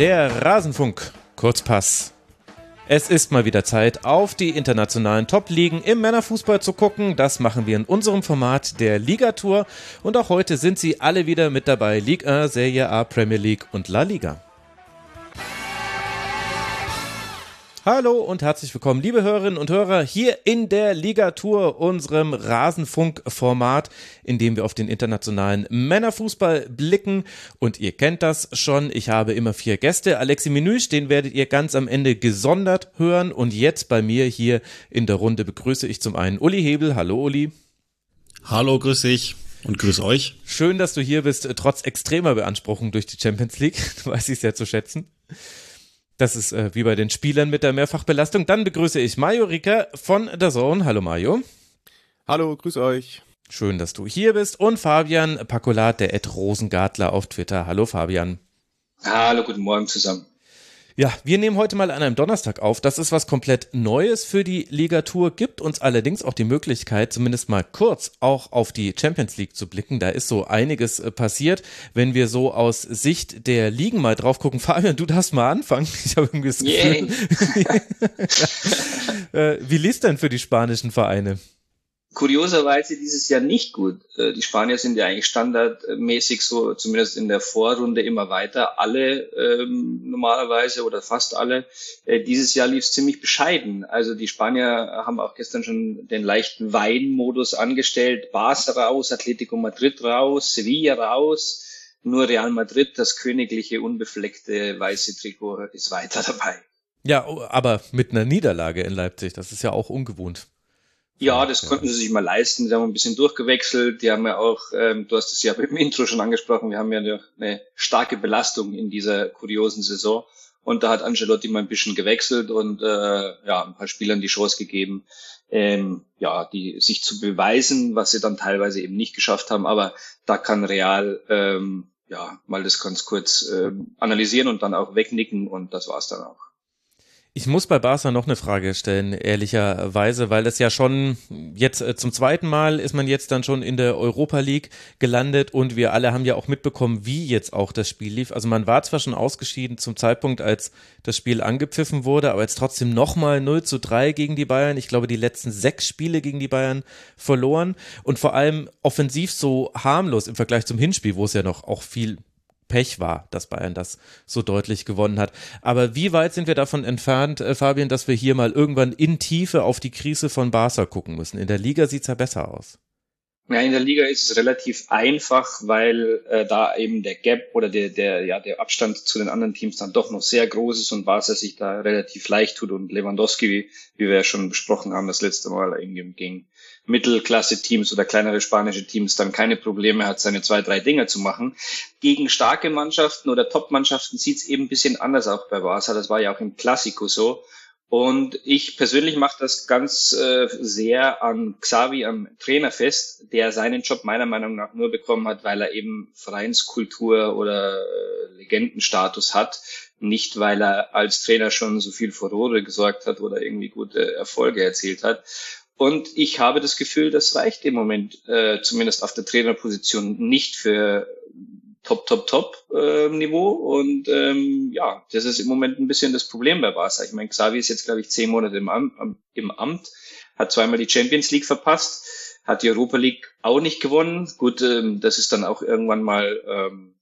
Der Rasenfunk, Kurzpass. Es ist mal wieder Zeit, auf die internationalen Top-Ligen im Männerfußball zu gucken. Das machen wir in unserem Format der Ligatur. Und auch heute sind sie alle wieder mit dabei. Liga 1, Serie A, Premier League und La Liga. Hallo und herzlich willkommen, liebe Hörerinnen und Hörer, hier in der Ligatur, unserem Rasenfunk-Format, in dem wir auf den internationalen Männerfußball blicken. Und ihr kennt das schon, ich habe immer vier Gäste. Alexi Menüsch, den werdet ihr ganz am Ende gesondert hören. Und jetzt bei mir hier in der Runde begrüße ich zum einen Uli Hebel. Hallo Uli. Hallo, grüß dich. Und grüß euch. Schön, dass du hier bist, trotz extremer Beanspruchung durch die Champions League. Du weißt es sehr zu schätzen. Das ist äh, wie bei den Spielern mit der Mehrfachbelastung. Dann begrüße ich Mario Rika von der Zone. Hallo Mario. Hallo, grüß euch. Schön, dass du hier bist. Und Fabian Pakolat, der Ed Rosengartler auf Twitter. Hallo Fabian. Hallo, guten Morgen zusammen. Ja, wir nehmen heute mal an einem Donnerstag auf. Das ist was komplett Neues für die Ligatur, gibt uns allerdings auch die Möglichkeit, zumindest mal kurz auch auf die Champions League zu blicken. Da ist so einiges äh, passiert. Wenn wir so aus Sicht der Ligen mal drauf gucken, Fabian, du darfst mal anfangen. Ich habe irgendwie das Gefühl. ja. Äh, wie liest denn für die spanischen Vereine? Kurioserweise dieses Jahr nicht gut. Äh, die Spanier sind ja eigentlich standardmäßig so, zumindest in der Vorrunde immer weiter. Alle ähm, normalerweise oder fast alle. Äh, dieses Jahr lief es ziemlich bescheiden. Also die Spanier haben auch gestern schon den leichten Weinmodus angestellt. Barca raus, Atletico Madrid raus, Sevilla raus. Nur Real Madrid, das königliche, unbefleckte weiße Trikot, ist weiter dabei. Ja, aber mit einer Niederlage in Leipzig, das ist ja auch ungewohnt. Ja, das konnten sie sich mal leisten. Sie haben ein bisschen durchgewechselt. Die haben ja auch, ähm, du hast es ja im Intro schon angesprochen, wir haben ja eine starke Belastung in dieser kuriosen Saison. Und da hat Angelotti mal ein bisschen gewechselt und äh, ja, ein paar Spielern die Chance gegeben, ähm, ja, die sich zu beweisen, was sie dann teilweise eben nicht geschafft haben. Aber da kann Real ähm, ja mal das ganz kurz äh, analysieren und dann auch wegnicken und das war's dann auch. Ich muss bei Barca noch eine Frage stellen, ehrlicherweise, weil das ja schon jetzt äh, zum zweiten Mal ist man jetzt dann schon in der Europa League gelandet und wir alle haben ja auch mitbekommen, wie jetzt auch das Spiel lief. Also man war zwar schon ausgeschieden zum Zeitpunkt, als das Spiel angepfiffen wurde, aber jetzt trotzdem nochmal 0 zu 3 gegen die Bayern. Ich glaube, die letzten sechs Spiele gegen die Bayern verloren und vor allem offensiv so harmlos im Vergleich zum Hinspiel, wo es ja noch auch viel Pech war, dass Bayern das so deutlich gewonnen hat. Aber wie weit sind wir davon entfernt, äh, Fabian, dass wir hier mal irgendwann in Tiefe auf die Krise von Barca gucken müssen? In der Liga sieht's ja besser aus. Ja, in der Liga ist es relativ einfach, weil äh, da eben der Gap oder der, der, ja, der Abstand zu den anderen Teams dann doch noch sehr groß ist und Barca sich da relativ leicht tut und Lewandowski, wie, wie wir ja schon besprochen haben, das letzte Mal irgendwie gegen Mittelklasse-Teams oder kleinere spanische Teams dann keine Probleme hat, seine zwei, drei Dinge zu machen. Gegen starke Mannschaften oder Top-Mannschaften sieht es eben ein bisschen anders auch bei Barca. Das war ja auch im Klassiko so. Und ich persönlich mache das ganz äh, sehr an Xavi, am Trainer fest, der seinen Job meiner Meinung nach nur bekommen hat, weil er eben Vereinskultur oder äh, Legendenstatus hat, nicht weil er als Trainer schon so viel Furore gesorgt hat oder irgendwie gute Erfolge erzielt hat. Und ich habe das Gefühl, das reicht im Moment, äh, zumindest auf der Trainerposition, nicht für Top, Top, Top äh, Niveau. Und ähm, ja, das ist im Moment ein bisschen das Problem bei Barca. Ich meine, Xavi ist jetzt, glaube ich, zehn Monate im, Am im Amt, hat zweimal die Champions League verpasst, hat die Europa League auch nicht gewonnen. Gut, ähm, das ist dann auch irgendwann mal, ähm,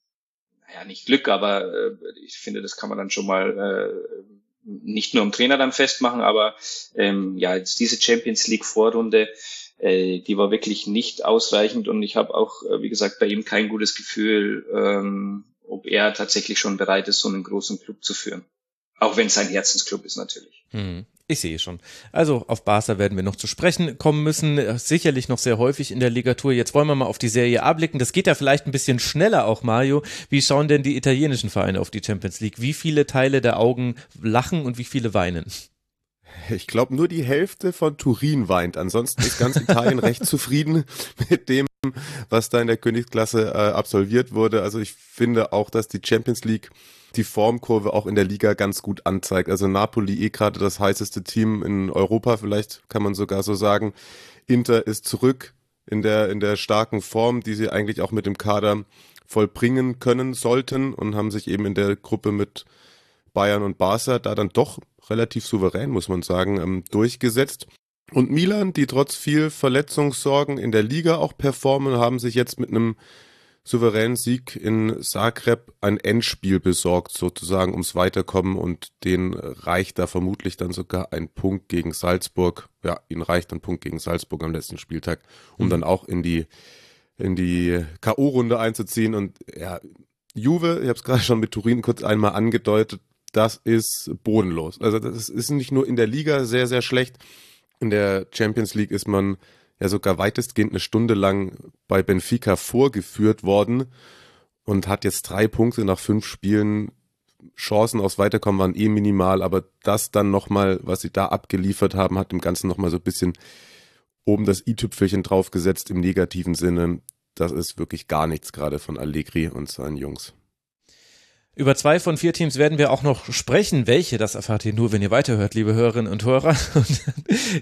naja, nicht Glück, aber äh, ich finde, das kann man dann schon mal äh, nicht nur am Trainer dann festmachen, aber ähm, ja, jetzt diese Champions League Vorrunde, äh, die war wirklich nicht ausreichend und ich habe auch, äh, wie gesagt, bei ihm kein gutes Gefühl, ähm, ob er tatsächlich schon bereit ist, so einen großen Club zu führen. Auch wenn es sein Herzensclub ist natürlich. Hm. Ich sehe schon. Also auf Barca werden wir noch zu sprechen kommen müssen, sicherlich noch sehr häufig in der Ligatur. Jetzt wollen wir mal auf die Serie A blicken. Das geht ja vielleicht ein bisschen schneller auch, Mario. Wie schauen denn die italienischen Vereine auf die Champions League? Wie viele Teile der Augen lachen und wie viele weinen? Ich glaube, nur die Hälfte von Turin weint. Ansonsten ist ganz Italien recht zufrieden mit dem, was da in der Königsklasse äh, absolviert wurde. Also ich finde auch, dass die Champions League die Formkurve auch in der Liga ganz gut anzeigt. Also Napoli eh gerade das heißeste Team in Europa, vielleicht kann man sogar so sagen. Inter ist zurück in der, in der starken Form, die sie eigentlich auch mit dem Kader vollbringen können sollten und haben sich eben in der Gruppe mit Bayern und Barca da dann doch relativ souverän, muss man sagen, ähm, durchgesetzt. Und Milan, die trotz viel Verletzungssorgen in der Liga auch performen, haben sich jetzt mit einem souveränen Sieg in Zagreb ein Endspiel besorgt, sozusagen ums Weiterkommen und den reicht da vermutlich dann sogar ein Punkt gegen Salzburg. Ja, ihnen reicht ein Punkt gegen Salzburg am letzten Spieltag, um mhm. dann auch in die in die K.O.-Runde einzuziehen. Und ja, Juve, ich habe es gerade schon mit Turin kurz einmal angedeutet, das ist bodenlos. Also das ist nicht nur in der Liga sehr, sehr schlecht. In der Champions League ist man ja sogar weitestgehend eine Stunde lang bei Benfica vorgeführt worden und hat jetzt drei Punkte nach fünf Spielen. Chancen aufs Weiterkommen waren eh minimal, aber das dann nochmal, was sie da abgeliefert haben, hat dem Ganzen nochmal so ein bisschen oben das i-Tüpfelchen draufgesetzt im negativen Sinne. Das ist wirklich gar nichts gerade von Allegri und seinen Jungs. Über zwei von vier Teams werden wir auch noch sprechen. Welche, das erfahrt ihr nur, wenn ihr weiterhört, liebe Hörerinnen und Hörer. Und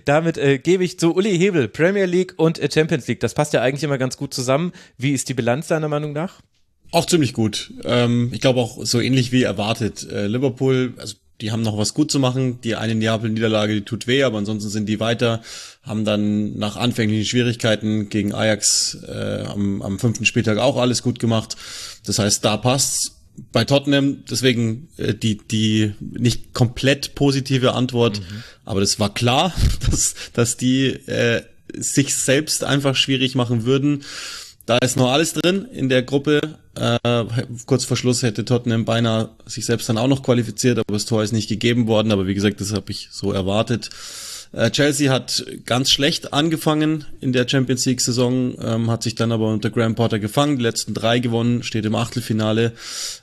damit äh, gebe ich zu Uli Hebel, Premier League und äh, Champions League. Das passt ja eigentlich immer ganz gut zusammen. Wie ist die Bilanz deiner Meinung nach? Auch ziemlich gut. Ähm, ich glaube auch so ähnlich wie erwartet. Äh, Liverpool, also die haben noch was gut zu machen. Die eine Neapel-Niederlage, die tut weh, aber ansonsten sind die weiter, haben dann nach anfänglichen Schwierigkeiten gegen Ajax äh, am, am fünften Spieltag auch alles gut gemacht. Das heißt, da passt's bei Tottenham, deswegen äh, die, die nicht komplett positive Antwort, mhm. aber das war klar, dass, dass die äh, sich selbst einfach schwierig machen würden. Da ist noch alles drin in der Gruppe. Äh, kurz vor Schluss hätte Tottenham beinahe sich selbst dann auch noch qualifiziert, aber das Tor ist nicht gegeben worden. Aber wie gesagt, das habe ich so erwartet. Äh, Chelsea hat ganz schlecht angefangen in der Champions League Saison, ähm, hat sich dann aber unter Graham Potter gefangen, die letzten drei gewonnen, steht im Achtelfinale.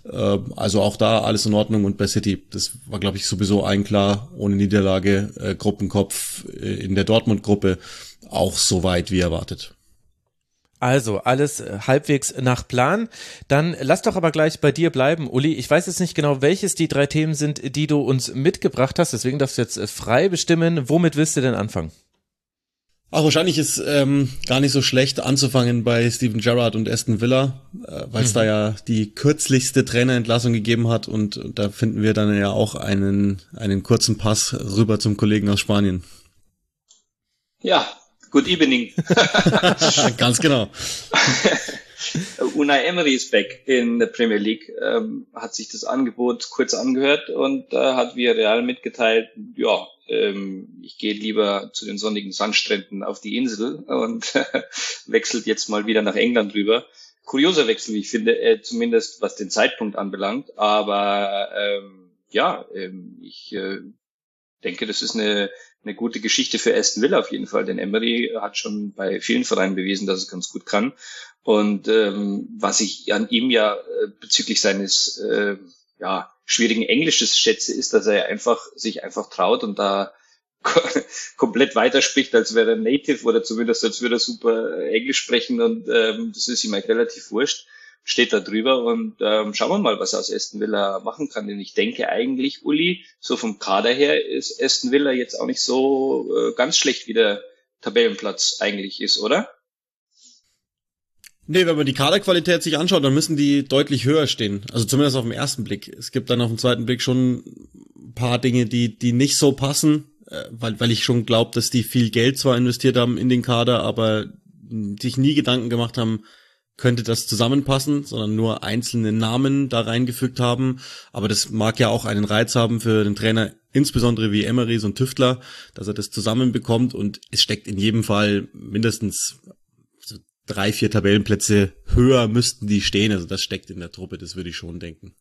Äh, also auch da alles in Ordnung und bei City, das war glaube ich sowieso ein klar, ohne Niederlage, äh, Gruppenkopf äh, in der Dortmund-Gruppe auch so weit wie erwartet. Also alles äh, halbwegs nach Plan. Dann lass doch aber gleich bei dir bleiben, Uli. Ich weiß jetzt nicht genau, welches die drei Themen sind, die du uns mitgebracht hast. Deswegen darfst du jetzt äh, frei bestimmen. Womit willst du denn anfangen? Ach, wahrscheinlich ist ähm, gar nicht so schlecht anzufangen bei Steven Gerrard und Aston Villa, äh, weil es mhm. da ja die kürzlichste Trainerentlassung gegeben hat und, und da finden wir dann ja auch einen, einen kurzen Pass rüber zum Kollegen aus Spanien. Ja, Good evening. Ganz genau. Unai Emery ist back in der Premier League, ähm, hat sich das Angebot kurz angehört und äh, hat via Real mitgeteilt, ja, ähm, ich gehe lieber zu den sonnigen Sandstränden auf die Insel und äh, wechselt jetzt mal wieder nach England rüber. Kurioser Wechsel, wie ich finde, äh, zumindest was den Zeitpunkt anbelangt, aber ähm, ja, ähm, ich äh, denke, das ist eine eine gute Geschichte für Aston Villa auf jeden Fall, denn Emery hat schon bei vielen Vereinen bewiesen, dass es ganz gut kann. Und ähm, was ich an ihm ja äh, bezüglich seines äh, ja, schwierigen Englisches schätze, ist, dass er einfach sich einfach traut und da komplett weiterspricht, als wäre er Native oder zumindest als würde er super Englisch sprechen und ähm, das ist ihm eigentlich relativ wurscht steht da drüber und ähm, schauen wir mal, was aus Aston Villa machen kann. Denn ich denke eigentlich, Uli, so vom Kader her ist Aston Villa jetzt auch nicht so äh, ganz schlecht, wie der Tabellenplatz eigentlich ist, oder? Nee, wenn man die Kaderqualität sich anschaut, dann müssen die deutlich höher stehen. Also zumindest auf den ersten Blick. Es gibt dann auf den zweiten Blick schon ein paar Dinge, die, die nicht so passen, äh, weil, weil ich schon glaube, dass die viel Geld zwar investiert haben in den Kader, aber sich nie Gedanken gemacht haben, könnte das zusammenpassen, sondern nur einzelne Namen da reingefügt haben. Aber das mag ja auch einen Reiz haben für den Trainer, insbesondere wie Emery, so ein Tüftler, dass er das zusammenbekommt und es steckt in jedem Fall mindestens so drei, vier Tabellenplätze höher müssten die stehen. Also das steckt in der Truppe, das würde ich schon denken.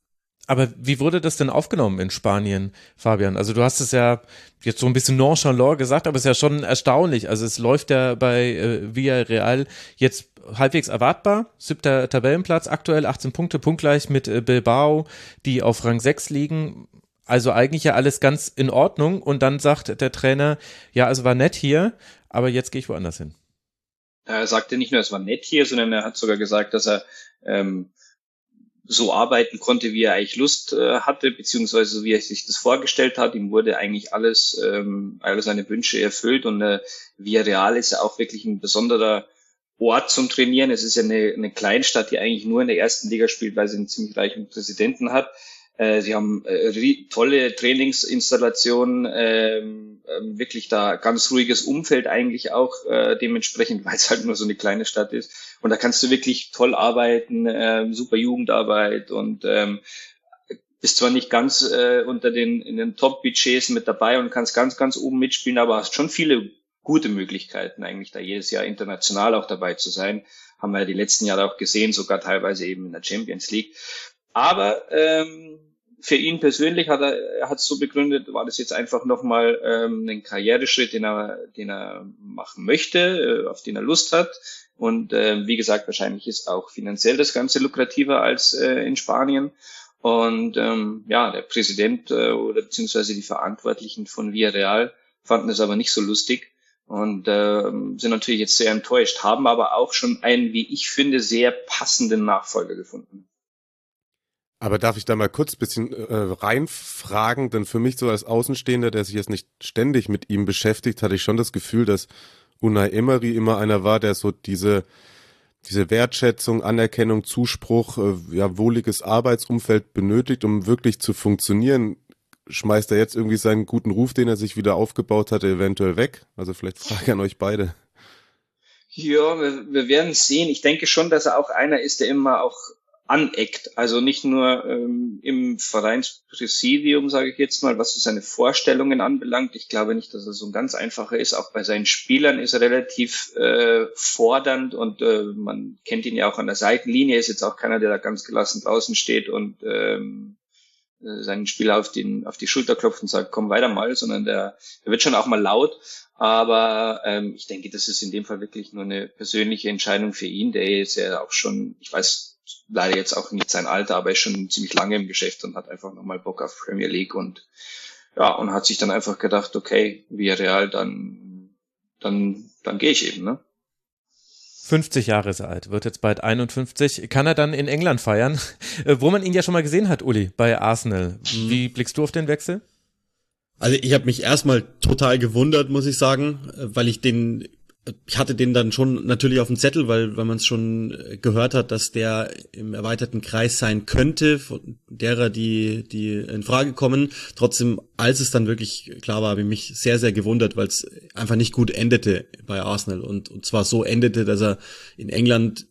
Aber wie wurde das denn aufgenommen in Spanien, Fabian? Also du hast es ja jetzt so ein bisschen nonchalant gesagt, aber es ist ja schon erstaunlich. Also es läuft ja bei äh, Villarreal jetzt halbwegs erwartbar. Siebter Tabellenplatz, aktuell 18 Punkte, punktgleich mit äh, Bilbao, die auf Rang 6 liegen. Also eigentlich ja alles ganz in Ordnung. Und dann sagt der Trainer, ja, es war nett hier, aber jetzt gehe ich woanders hin. Er sagte nicht nur, es war nett hier, sondern er hat sogar gesagt, dass er ähm, so arbeiten konnte, wie er eigentlich Lust äh, hatte, beziehungsweise wie er sich das vorgestellt hat. Ihm wurde eigentlich alles, ähm, alle seine Wünsche erfüllt und äh, Villarreal ist ja auch wirklich ein besonderer Ort zum Trainieren. Es ist ja eine, eine Kleinstadt, die eigentlich nur in der ersten Liga spielt, weil sie einen ziemlich reichen Präsidenten hat. Äh, sie haben äh, tolle Trainingsinstallationen, ähm, ähm, wirklich da ganz ruhiges Umfeld eigentlich auch äh, dementsprechend, weil es halt nur so eine kleine Stadt ist. Und da kannst du wirklich toll arbeiten, äh, super Jugendarbeit und ähm, bist zwar nicht ganz unter den in den Top-Budgets mit dabei und kannst ganz, ganz oben mitspielen, aber hast schon viele gute Möglichkeiten, eigentlich da jedes Jahr international auch dabei zu sein. Haben wir ja die letzten Jahre auch gesehen, sogar teilweise eben in der Champions League. Aber ähm, für ihn persönlich hat er, hat es so begründet, war das jetzt einfach nochmal ähm, ein Karriereschritt, den er, den er machen möchte, äh, auf den er Lust hat. Und äh, wie gesagt, wahrscheinlich ist auch finanziell das Ganze lukrativer als äh, in Spanien. Und ähm, ja, der Präsident äh, oder beziehungsweise die Verantwortlichen von Villarreal fanden es aber nicht so lustig und äh, sind natürlich jetzt sehr enttäuscht, haben aber auch schon einen, wie ich finde, sehr passenden Nachfolger gefunden. Aber darf ich da mal kurz bisschen äh, reinfragen? Denn für mich so als Außenstehender, der sich jetzt nicht ständig mit ihm beschäftigt, hatte ich schon das Gefühl, dass Unai Emery immer einer war, der so diese diese Wertschätzung, Anerkennung, Zuspruch, äh, ja wohliges Arbeitsumfeld benötigt, um wirklich zu funktionieren. Schmeißt er jetzt irgendwie seinen guten Ruf, den er sich wieder aufgebaut hatte, eventuell weg? Also vielleicht Frage an euch beide. Ja, wir, wir werden sehen. Ich denke schon, dass er auch einer ist, der immer auch aneckt. Also nicht nur ähm, im Vereinspräsidium, sage ich jetzt mal, was so seine Vorstellungen anbelangt. Ich glaube nicht, dass er so ein ganz einfacher ist. Auch bei seinen Spielern ist er relativ äh, fordernd und äh, man kennt ihn ja auch an der Seitenlinie. Ist jetzt auch keiner, der da ganz gelassen draußen steht und ähm, äh, seinen Spieler auf, den, auf die Schulter klopft und sagt, komm weiter mal, sondern der, der wird schon auch mal laut. Aber ähm, ich denke, das ist in dem Fall wirklich nur eine persönliche Entscheidung für ihn. Der ist ja auch schon, ich weiß leider jetzt auch nicht sein Alter, aber er ist schon ziemlich lange im Geschäft und hat einfach nochmal Bock auf Premier League und ja, und hat sich dann einfach gedacht, okay, wie real, dann, dann, dann gehe ich eben, ne? 50 Jahre ist er alt, wird jetzt bald 51. Kann er dann in England feiern, wo man ihn ja schon mal gesehen hat, Uli, bei Arsenal. Wie blickst du auf den Wechsel? Also ich habe mich erstmal total gewundert, muss ich sagen, weil ich den ich hatte den dann schon natürlich auf dem Zettel, weil, weil man es schon gehört hat, dass der im erweiterten Kreis sein könnte, von derer, die, die in Frage kommen. Trotzdem, als es dann wirklich klar war, habe ich mich sehr, sehr gewundert, weil es einfach nicht gut endete bei Arsenal und, und zwar so endete, dass er in England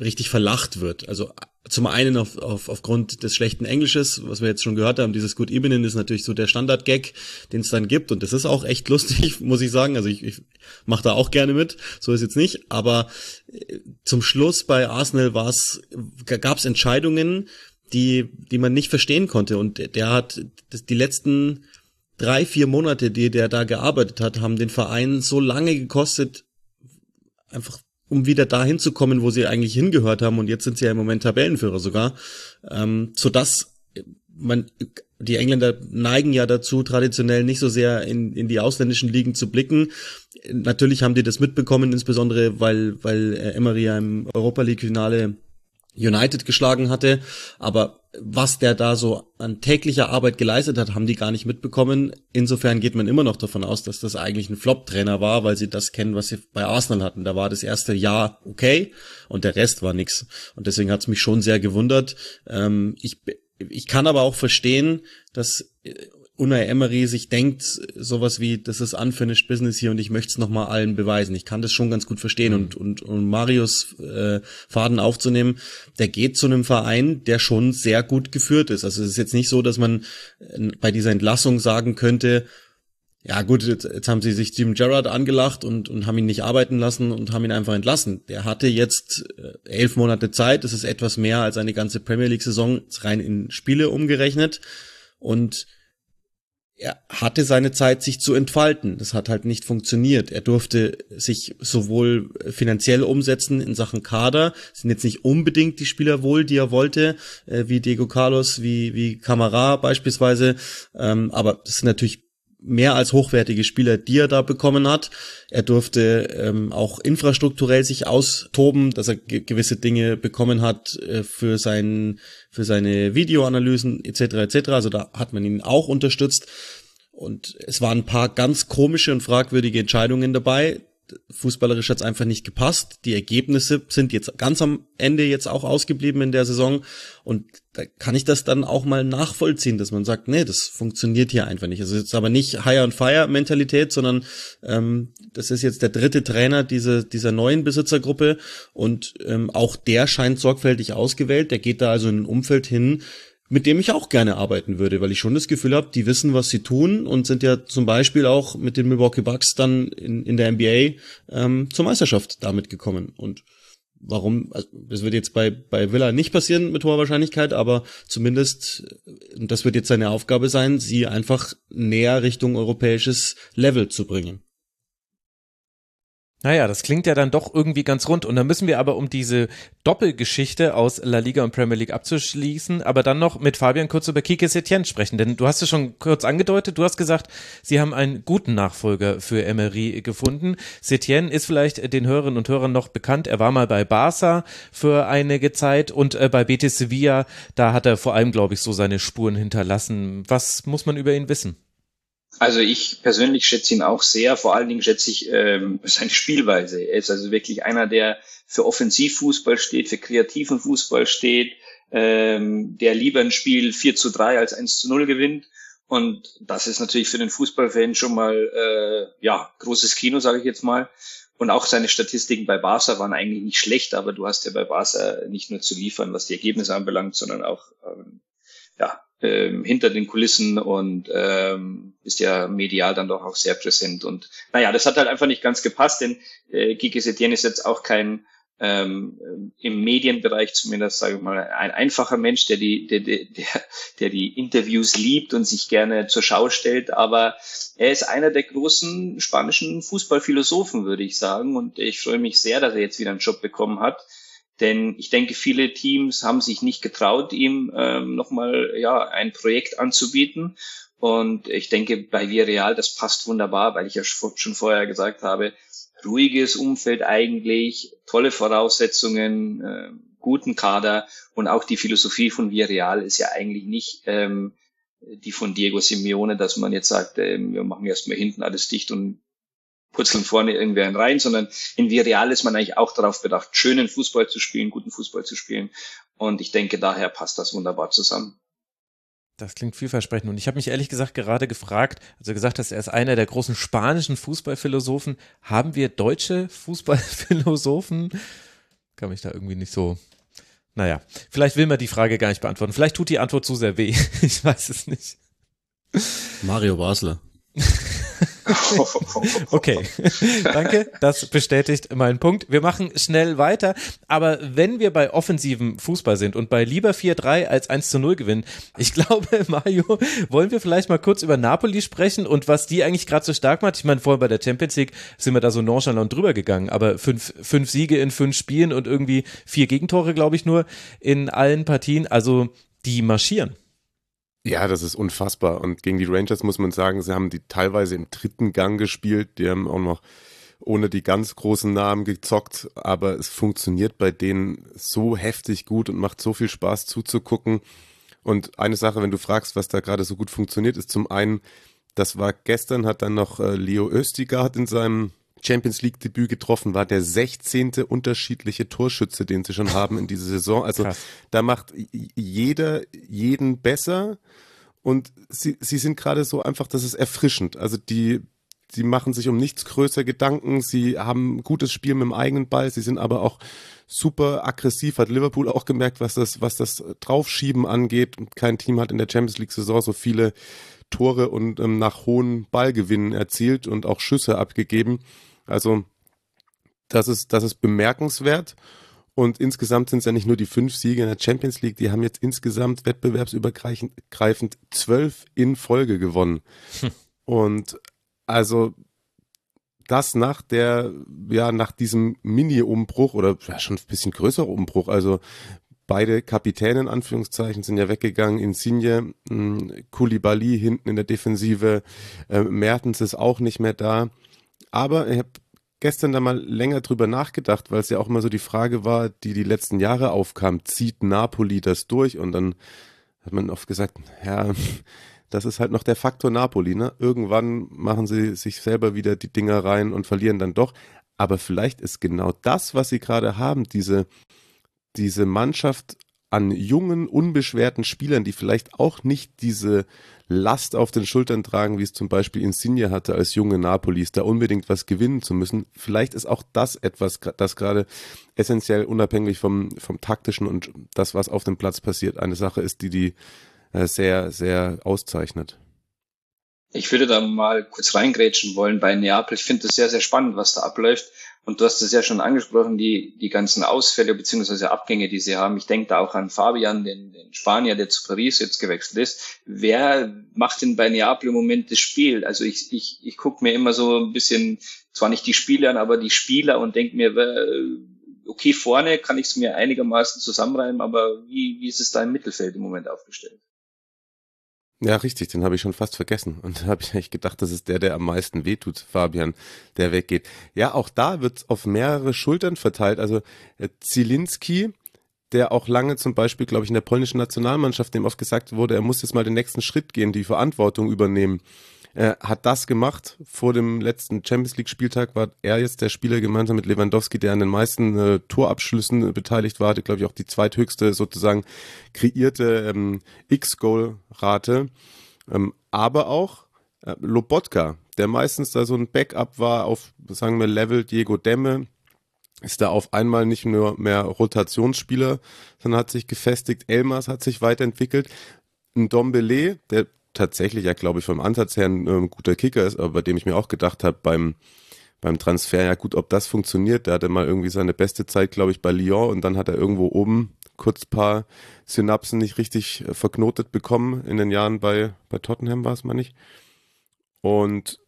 richtig verlacht wird. Also zum einen auf, auf, aufgrund des schlechten Englisches, was wir jetzt schon gehört haben, dieses Good Evening ist natürlich so der Standard-Gag, den es dann gibt und das ist auch echt lustig, muss ich sagen. Also ich, ich mache da auch gerne mit, so ist jetzt nicht. Aber äh, zum Schluss bei Arsenal war es, gab es Entscheidungen, die, die man nicht verstehen konnte und der hat die letzten drei, vier Monate, die der da gearbeitet hat, haben den Verein so lange gekostet, einfach um wieder dahin zu kommen, wo sie eigentlich hingehört haben. Und jetzt sind sie ja im Moment Tabellenführer sogar. Ähm, sodass man, die Engländer neigen ja dazu, traditionell nicht so sehr in, in die ausländischen Ligen zu blicken. Natürlich haben die das mitbekommen, insbesondere weil, weil Emery ja im Europa League Finale United geschlagen hatte. Aber was der da so an täglicher Arbeit geleistet hat, haben die gar nicht mitbekommen. Insofern geht man immer noch davon aus, dass das eigentlich ein Flop-Trainer war, weil sie das kennen, was sie bei Arsenal hatten. Da war das erste Jahr okay und der Rest war nix. Und deswegen hat's mich schon sehr gewundert. Ähm, ich, ich kann aber auch verstehen, dass Unai Emery sich denkt, sowas wie, das ist unfinished business hier und ich möchte es nochmal allen beweisen. Ich kann das schon ganz gut verstehen mhm. und, und, und Marius äh, Faden aufzunehmen, der geht zu einem Verein, der schon sehr gut geführt ist. Also es ist jetzt nicht so, dass man äh, bei dieser Entlassung sagen könnte, ja gut, jetzt, jetzt haben sie sich Steven Gerrard angelacht und, und haben ihn nicht arbeiten lassen und haben ihn einfach entlassen. Der hatte jetzt äh, elf Monate Zeit, das ist etwas mehr als eine ganze Premier League-Saison rein in Spiele umgerechnet und er hatte seine Zeit, sich zu entfalten. Das hat halt nicht funktioniert. Er durfte sich sowohl finanziell umsetzen in Sachen Kader, sind jetzt nicht unbedingt die Spieler wohl, die er wollte, äh, wie Diego Carlos, wie, wie Camara beispielsweise, ähm, aber das sind natürlich mehr als hochwertige Spieler, die er da bekommen hat. Er durfte ähm, auch infrastrukturell sich austoben, dass er gewisse Dinge bekommen hat äh, für sein für seine Videoanalysen etc. etc. Also da hat man ihn auch unterstützt und es waren ein paar ganz komische und fragwürdige Entscheidungen dabei. Fußballerisch hat's einfach nicht gepasst. Die Ergebnisse sind jetzt ganz am Ende jetzt auch ausgeblieben in der Saison und da kann ich das dann auch mal nachvollziehen, dass man sagt, nee, das funktioniert hier einfach nicht. Also jetzt aber nicht Hire and Fire Mentalität, sondern ähm, das ist jetzt der dritte Trainer diese, dieser neuen Besitzergruppe und ähm, auch der scheint sorgfältig ausgewählt. Der geht da also in ein Umfeld hin, mit dem ich auch gerne arbeiten würde, weil ich schon das Gefühl habe, die wissen, was sie tun und sind ja zum Beispiel auch mit den Milwaukee Bucks dann in, in der NBA ähm, zur Meisterschaft damit gekommen. Und warum, also das wird jetzt bei, bei Villa nicht passieren mit hoher Wahrscheinlichkeit, aber zumindest, das wird jetzt seine Aufgabe sein, sie einfach näher Richtung europäisches Level zu bringen. Naja, das klingt ja dann doch irgendwie ganz rund. Und dann müssen wir aber, um diese Doppelgeschichte aus La Liga und Premier League abzuschließen, aber dann noch mit Fabian kurz über Kike Setien sprechen. Denn du hast es schon kurz angedeutet, du hast gesagt, sie haben einen guten Nachfolger für Emery gefunden. Setien ist vielleicht den Hörerinnen und Hörern noch bekannt. Er war mal bei Barca für einige Zeit und äh, bei Betis Sevilla, da hat er vor allem, glaube ich, so seine Spuren hinterlassen. Was muss man über ihn wissen? Also ich persönlich schätze ihn auch sehr. Vor allen Dingen schätze ich ähm, seine Spielweise. Er ist also wirklich einer, der für Offensivfußball steht, für kreativen Fußball steht, ähm, der lieber ein Spiel 4 zu 3 als 1 zu 0 gewinnt. Und das ist natürlich für den Fußballfan schon mal äh, ja großes Kino, sage ich jetzt mal. Und auch seine Statistiken bei Barca waren eigentlich nicht schlecht, aber du hast ja bei Barca nicht nur zu liefern, was die Ergebnisse anbelangt, sondern auch ähm, ja, ähm, hinter den Kulissen und ähm, ist ja medial dann doch auch sehr präsent. Und naja, das hat halt einfach nicht ganz gepasst, denn äh, Kike Setien ist jetzt auch kein ähm, im Medienbereich zumindest, sage ich mal, ein einfacher Mensch, der die, der, der, der die Interviews liebt und sich gerne zur Schau stellt, aber er ist einer der großen spanischen Fußballphilosophen, würde ich sagen. Und ich freue mich sehr, dass er jetzt wieder einen Job bekommen hat denn ich denke, viele Teams haben sich nicht getraut, ihm ähm, nochmal ja, ein Projekt anzubieten. Und ich denke, bei Villarreal, das passt wunderbar, weil ich ja schon vorher gesagt habe, ruhiges Umfeld eigentlich, tolle Voraussetzungen, äh, guten Kader und auch die Philosophie von Villarreal ist ja eigentlich nicht ähm, die von Diego Simeone, dass man jetzt sagt, äh, wir machen erstmal hinten alles dicht und purzeln vorne irgendwer rein, sondern in Vireal ist man eigentlich auch darauf bedacht, schönen Fußball zu spielen, guten Fußball zu spielen. Und ich denke, daher passt das wunderbar zusammen. Das klingt vielversprechend. Und ich habe mich ehrlich gesagt gerade gefragt, also gesagt hast, er ist einer der großen spanischen Fußballphilosophen. Haben wir deutsche Fußballphilosophen? Kann mich da irgendwie nicht so. Naja, vielleicht will man die Frage gar nicht beantworten. Vielleicht tut die Antwort zu sehr weh. Ich weiß es nicht. Mario Basler. okay, danke. Das bestätigt meinen Punkt. Wir machen schnell weiter. Aber wenn wir bei offensivem Fußball sind und bei lieber 4-3 als 1 zu 0 gewinnen, ich glaube, Mario, wollen wir vielleicht mal kurz über Napoli sprechen und was die eigentlich gerade so stark macht. Ich meine, vorher bei der Champions League sind wir da so nonchalant drüber gegangen, aber fünf, fünf Siege in fünf Spielen und irgendwie vier Gegentore, glaube ich, nur in allen Partien. Also die marschieren. Ja, das ist unfassbar. Und gegen die Rangers muss man sagen, sie haben die teilweise im dritten Gang gespielt. Die haben auch noch ohne die ganz großen Namen gezockt, aber es funktioniert bei denen so heftig gut und macht so viel Spaß zuzugucken. Und eine Sache, wenn du fragst, was da gerade so gut funktioniert, ist zum einen, das war gestern, hat dann noch äh, Leo Östigard in seinem Champions League Debüt getroffen, war der 16. unterschiedliche Torschütze, den sie schon haben in dieser Saison. Also Krass. da macht jeder jeden besser und sie, sie sind gerade so einfach, das ist erfrischend. Also die, sie machen sich um nichts größer Gedanken, sie haben gutes Spiel mit dem eigenen Ball, sie sind aber auch super aggressiv, hat Liverpool auch gemerkt, was das, was das Draufschieben angeht. Kein Team hat in der Champions League Saison so viele Tore und ähm, nach hohen Ballgewinnen erzielt und auch Schüsse abgegeben. Also das ist, das ist bemerkenswert. Und insgesamt sind es ja nicht nur die fünf Siege in der Champions League, die haben jetzt insgesamt wettbewerbsübergreifend zwölf in Folge gewonnen. Hm. Und also das nach der, ja, nach diesem Mini-Umbruch oder ja, schon ein bisschen größerer Umbruch. Also beide Kapitäne in Anführungszeichen sind ja weggegangen. Insigne, hm, Koulibaly hinten in der Defensive, äh, Mertens ist auch nicht mehr da. Aber ich habe gestern da mal länger drüber nachgedacht, weil es ja auch immer so die Frage war, die die letzten Jahre aufkam, zieht Napoli das durch? Und dann hat man oft gesagt, ja, das ist halt noch der Faktor Napoli, ne? Irgendwann machen sie sich selber wieder die Dinger rein und verlieren dann doch. Aber vielleicht ist genau das, was sie gerade haben, diese, diese Mannschaft an jungen, unbeschwerten Spielern, die vielleicht auch nicht diese Last auf den Schultern tragen, wie es zum Beispiel Insigne hatte als junge Napolis, da unbedingt was gewinnen zu müssen. Vielleicht ist auch das etwas, das gerade essentiell unabhängig vom, vom taktischen und das, was auf dem Platz passiert, eine Sache ist, die die äh, sehr, sehr auszeichnet. Ich würde da mal kurz reingrätschen wollen bei Neapel. Ich finde es sehr, sehr spannend, was da abläuft. Und du hast es ja schon angesprochen, die, die ganzen Ausfälle beziehungsweise Abgänge, die sie haben. Ich denke da auch an Fabian, den, den Spanier, der zu Paris jetzt gewechselt ist. Wer macht denn bei Neapel im Moment das Spiel? Also ich, ich, ich gucke mir immer so ein bisschen, zwar nicht die Spieler an, aber die Spieler und denke mir, okay, vorne kann ich es mir einigermaßen zusammenreimen, aber wie, wie ist es da im Mittelfeld im Moment aufgestellt? Ja, richtig, den habe ich schon fast vergessen. Und da habe ich echt gedacht, das ist der, der am meisten wehtut, Fabian, der weggeht. Ja, auch da wird auf mehrere Schultern verteilt. Also äh, Zielinski, der auch lange zum Beispiel, glaube ich, in der polnischen Nationalmannschaft, dem oft gesagt wurde, er muss jetzt mal den nächsten Schritt gehen, die Verantwortung übernehmen. Er hat das gemacht. Vor dem letzten Champions League Spieltag war er jetzt der Spieler gemeinsam mit Lewandowski, der an den meisten äh, Torabschlüssen äh, beteiligt war. Hatte, glaube ich, auch die zweithöchste sozusagen kreierte ähm, X-Goal-Rate. Ähm, aber auch äh, Lobotka, der meistens da so ein Backup war auf, sagen wir, Level Diego Demme, ist da auf einmal nicht nur mehr Rotationsspieler, sondern hat sich gefestigt. Elmas hat sich weiterentwickelt. Ein Dombele, der tatsächlich ja, glaube ich, vom Ansatz her ein äh, guter Kicker ist, aber bei dem ich mir auch gedacht habe, beim, beim Transfer, ja gut, ob das funktioniert, der hatte mal irgendwie seine beste Zeit, glaube ich, bei Lyon und dann hat er irgendwo oben kurz paar Synapsen nicht richtig äh, verknotet bekommen in den Jahren bei, bei Tottenham war es mal nicht. Und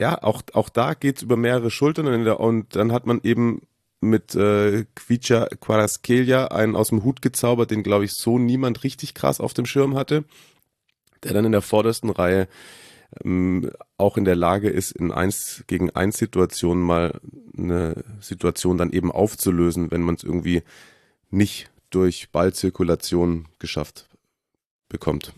ja, auch, auch da geht's über mehrere Schultern und, der, und dann hat man eben mit äh, Quicha Quaraskelia einen aus dem Hut gezaubert, den glaube ich so niemand richtig krass auf dem Schirm hatte der dann in der vordersten Reihe ähm, auch in der Lage ist, in eins gegen eins Situationen mal eine Situation dann eben aufzulösen, wenn man es irgendwie nicht durch Ballzirkulation geschafft bekommt.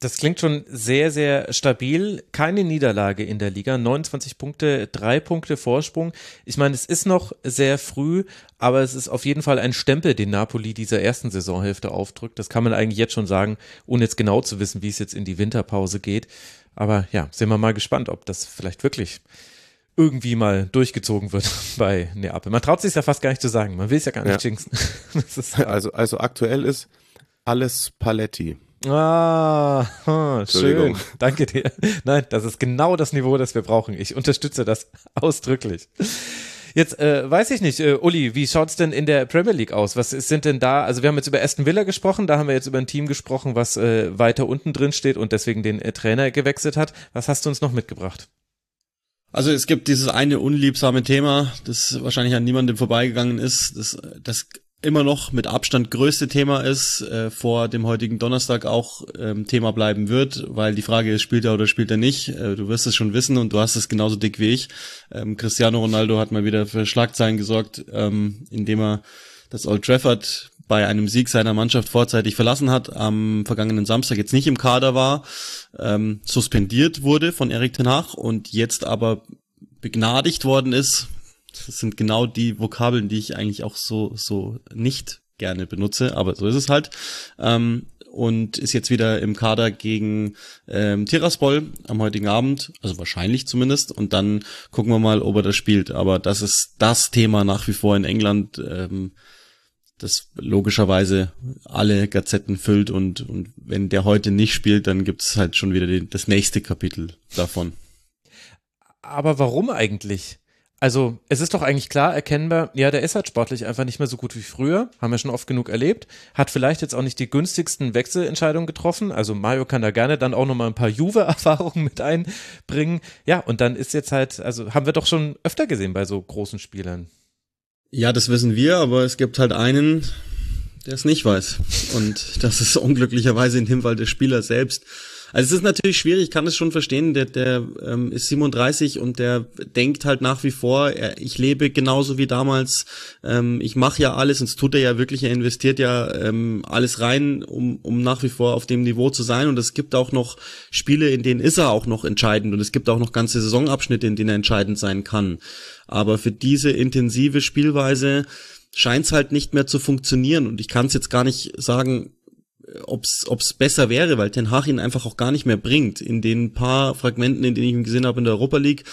Das klingt schon sehr, sehr stabil. Keine Niederlage in der Liga. 29 Punkte, drei Punkte Vorsprung. Ich meine, es ist noch sehr früh, aber es ist auf jeden Fall ein Stempel, den Napoli dieser ersten Saisonhälfte aufdrückt. Das kann man eigentlich jetzt schon sagen, ohne jetzt genau zu wissen, wie es jetzt in die Winterpause geht. Aber ja, sind wir mal gespannt, ob das vielleicht wirklich irgendwie mal durchgezogen wird bei Neapel. Man traut sich ja fast gar nicht zu sagen. Man will es ja gar nicht ja. jinxen. also, also aktuell ist alles Paletti. Ah, schön. Danke dir. Nein, das ist genau das Niveau, das wir brauchen. Ich unterstütze das ausdrücklich. Jetzt äh, weiß ich nicht, äh, Uli, wie schaut's denn in der Premier League aus? Was sind denn da? Also wir haben jetzt über Aston Villa gesprochen, da haben wir jetzt über ein Team gesprochen, was äh, weiter unten drin steht und deswegen den äh, Trainer gewechselt hat. Was hast du uns noch mitgebracht? Also es gibt dieses eine unliebsame Thema, das wahrscheinlich an niemandem vorbeigegangen ist, das, das immer noch mit Abstand größte Thema ist, äh, vor dem heutigen Donnerstag auch ähm, Thema bleiben wird, weil die Frage ist, spielt er oder spielt er nicht? Äh, du wirst es schon wissen und du hast es genauso dick wie ich. Ähm, Cristiano Ronaldo hat mal wieder für Schlagzeilen gesorgt, ähm, indem er das Old Trafford bei einem Sieg seiner Mannschaft vorzeitig verlassen hat, am vergangenen Samstag jetzt nicht im Kader war, ähm, suspendiert wurde von Erik Ten und jetzt aber begnadigt worden ist, das sind genau die Vokabeln, die ich eigentlich auch so, so nicht gerne benutze, aber so ist es halt. Ähm, und ist jetzt wieder im Kader gegen ähm, Tiraspol am heutigen Abend, also wahrscheinlich zumindest. Und dann gucken wir mal, ob er das spielt. Aber das ist das Thema nach wie vor in England, ähm, das logischerweise alle Gazetten füllt. Und, und wenn der heute nicht spielt, dann gibt es halt schon wieder den, das nächste Kapitel davon. Aber warum eigentlich? Also, es ist doch eigentlich klar erkennbar, ja, der ist halt sportlich einfach nicht mehr so gut wie früher, haben wir schon oft genug erlebt, hat vielleicht jetzt auch nicht die günstigsten Wechselentscheidungen getroffen, also Mario kann da gerne dann auch nochmal ein paar Juve-Erfahrungen mit einbringen, ja, und dann ist jetzt halt, also haben wir doch schon öfter gesehen bei so großen Spielern. Ja, das wissen wir, aber es gibt halt einen, der es nicht weiß. Und das ist unglücklicherweise in dem Fall der Spieler selbst. Also es ist natürlich schwierig, ich kann es schon verstehen, der, der ähm, ist 37 und der denkt halt nach wie vor, er, ich lebe genauso wie damals, ähm, ich mache ja alles und das tut er ja wirklich, er investiert ja ähm, alles rein, um, um nach wie vor auf dem Niveau zu sein und es gibt auch noch Spiele, in denen ist er auch noch entscheidend und es gibt auch noch ganze Saisonabschnitte, in denen er entscheidend sein kann. Aber für diese intensive Spielweise scheint es halt nicht mehr zu funktionieren und ich kann es jetzt gar nicht sagen, ob's ob's besser wäre, weil Ten Hag ihn einfach auch gar nicht mehr bringt. In den paar Fragmenten, in denen ich ihn gesehen habe in der Europa League,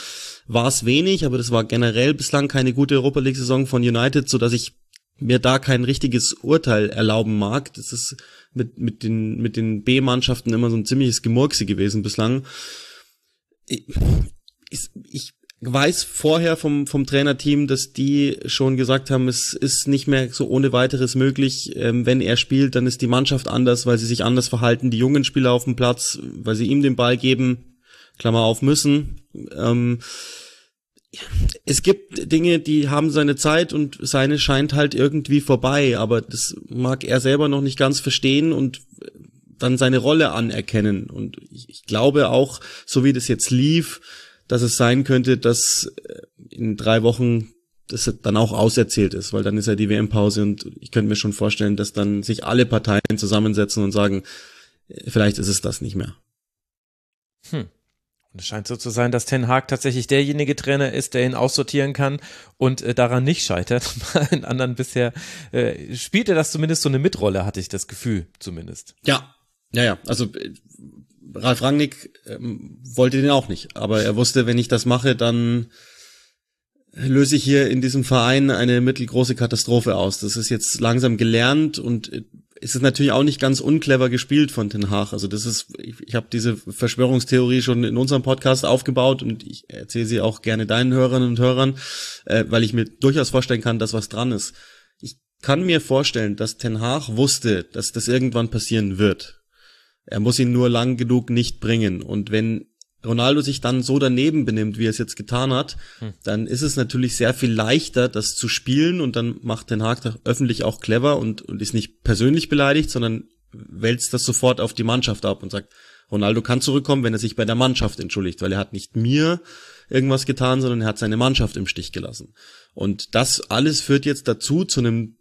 war es wenig, aber das war generell bislang keine gute Europa League Saison von United, so dass ich mir da kein richtiges Urteil erlauben mag. Das ist mit mit den mit den B-Mannschaften immer so ein ziemliches Gemurkse gewesen bislang. Ich, ich weiß vorher vom, vom Trainerteam, dass die schon gesagt haben, es ist nicht mehr so ohne weiteres möglich. Ähm, wenn er spielt, dann ist die Mannschaft anders, weil sie sich anders verhalten. Die jungen Spieler auf dem Platz, weil sie ihm den Ball geben, Klammer auf, müssen. Ähm, es gibt Dinge, die haben seine Zeit und seine scheint halt irgendwie vorbei, aber das mag er selber noch nicht ganz verstehen und dann seine Rolle anerkennen. Und ich, ich glaube auch, so wie das jetzt lief, dass es sein könnte, dass äh, in drei Wochen das dann auch auserzählt ist, weil dann ist ja die WM-Pause und ich könnte mir schon vorstellen, dass dann sich alle Parteien zusammensetzen und sagen, äh, vielleicht ist es das nicht mehr. Hm. Und es scheint so zu sein, dass Ten Hag tatsächlich derjenige Trainer ist, der ihn aussortieren kann und äh, daran nicht scheitert. Bei den anderen bisher äh, spielte das zumindest so eine Mitrolle, hatte ich das Gefühl, zumindest. Ja, ja, ja. Also äh, Ralf Rangnick ähm, wollte den auch nicht, aber er wusste, wenn ich das mache, dann löse ich hier in diesem Verein eine mittelgroße Katastrophe aus. Das ist jetzt langsam gelernt und äh, es ist natürlich auch nicht ganz unclever gespielt von Ten Hag. Also das ist, ich, ich habe diese Verschwörungstheorie schon in unserem Podcast aufgebaut und ich erzähle sie auch gerne deinen Hörerinnen und Hörern, äh, weil ich mir durchaus vorstellen kann, dass was dran ist. Ich kann mir vorstellen, dass Ten Hag wusste, dass das irgendwann passieren wird. Er muss ihn nur lang genug nicht bringen. Und wenn Ronaldo sich dann so daneben benimmt, wie er es jetzt getan hat, hm. dann ist es natürlich sehr viel leichter, das zu spielen und dann macht Den Haag öffentlich auch clever und, und ist nicht persönlich beleidigt, sondern wälzt das sofort auf die Mannschaft ab und sagt, Ronaldo kann zurückkommen, wenn er sich bei der Mannschaft entschuldigt, weil er hat nicht mir irgendwas getan, sondern er hat seine Mannschaft im Stich gelassen. Und das alles führt jetzt dazu zu einem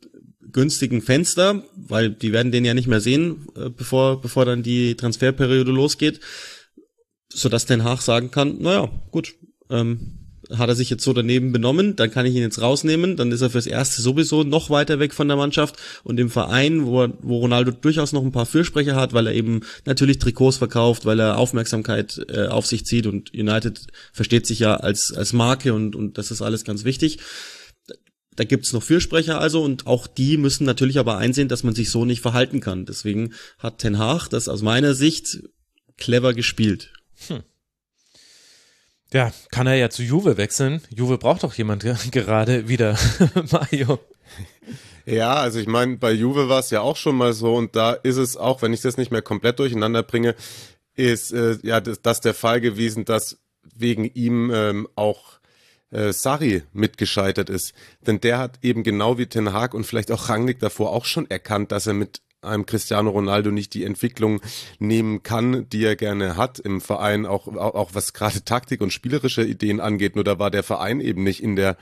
günstigen Fenster, weil die werden den ja nicht mehr sehen, äh, bevor, bevor dann die Transferperiode losgeht, sodass Den Haag sagen kann, naja, gut, ähm, hat er sich jetzt so daneben benommen, dann kann ich ihn jetzt rausnehmen, dann ist er fürs Erste sowieso noch weiter weg von der Mannschaft und im Verein, wo, wo Ronaldo durchaus noch ein paar Fürsprecher hat, weil er eben natürlich Trikots verkauft, weil er Aufmerksamkeit äh, auf sich zieht und United versteht sich ja als, als Marke und, und das ist alles ganz wichtig. Da gibt's noch Fürsprecher also und auch die müssen natürlich aber einsehen, dass man sich so nicht verhalten kann. Deswegen hat Ten Hag das aus meiner Sicht clever gespielt. Hm. Ja, kann er ja zu Juve wechseln. Juve braucht doch jemand gerade wieder, Mario. Ja, also ich meine, bei Juve war es ja auch schon mal so und da ist es auch, wenn ich das nicht mehr komplett durcheinander bringe, ist äh, ja das, das der Fall gewesen, dass wegen ihm ähm, auch äh, Sari mitgescheitert ist. Denn der hat eben genau wie Ten Hag und vielleicht auch Rangnick davor auch schon erkannt, dass er mit einem Cristiano Ronaldo nicht die Entwicklung nehmen kann, die er gerne hat im Verein, auch, auch, auch was gerade Taktik und spielerische Ideen angeht. Nur da war der Verein eben nicht in der,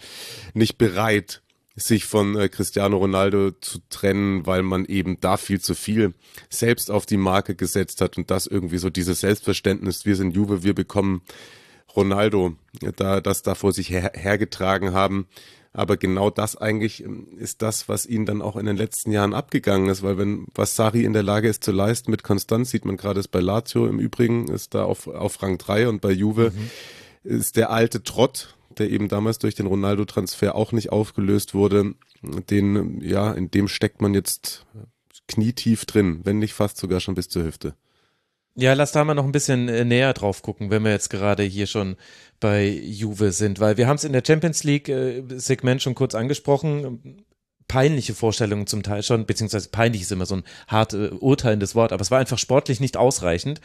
nicht bereit, sich von äh, Cristiano Ronaldo zu trennen, weil man eben da viel zu viel selbst auf die Marke gesetzt hat und das irgendwie so dieses Selbstverständnis, wir sind Juve, wir bekommen Ronaldo da das da vor sich her, hergetragen haben. Aber genau das eigentlich ähm, ist das, was ihnen dann auch in den letzten Jahren abgegangen ist, weil wenn was Sari in der Lage ist zu leisten mit Konstanz, sieht man gerade es bei Lazio im Übrigen, ist da auf, auf Rang 3 und bei Juve mhm. ist der alte Trott, der eben damals durch den Ronaldo-Transfer auch nicht aufgelöst wurde, den, ja, in dem steckt man jetzt knietief drin, wenn nicht fast sogar schon bis zur Hüfte. Ja, lass da mal noch ein bisschen äh, näher drauf gucken, wenn wir jetzt gerade hier schon bei Juve sind, weil wir haben es in der Champions League äh, schon kurz angesprochen. peinliche Vorstellungen zum Teil schon, beziehungsweise peinlich ist immer so ein hart äh, urteilendes Wort, aber es war einfach sportlich nicht ausreichend.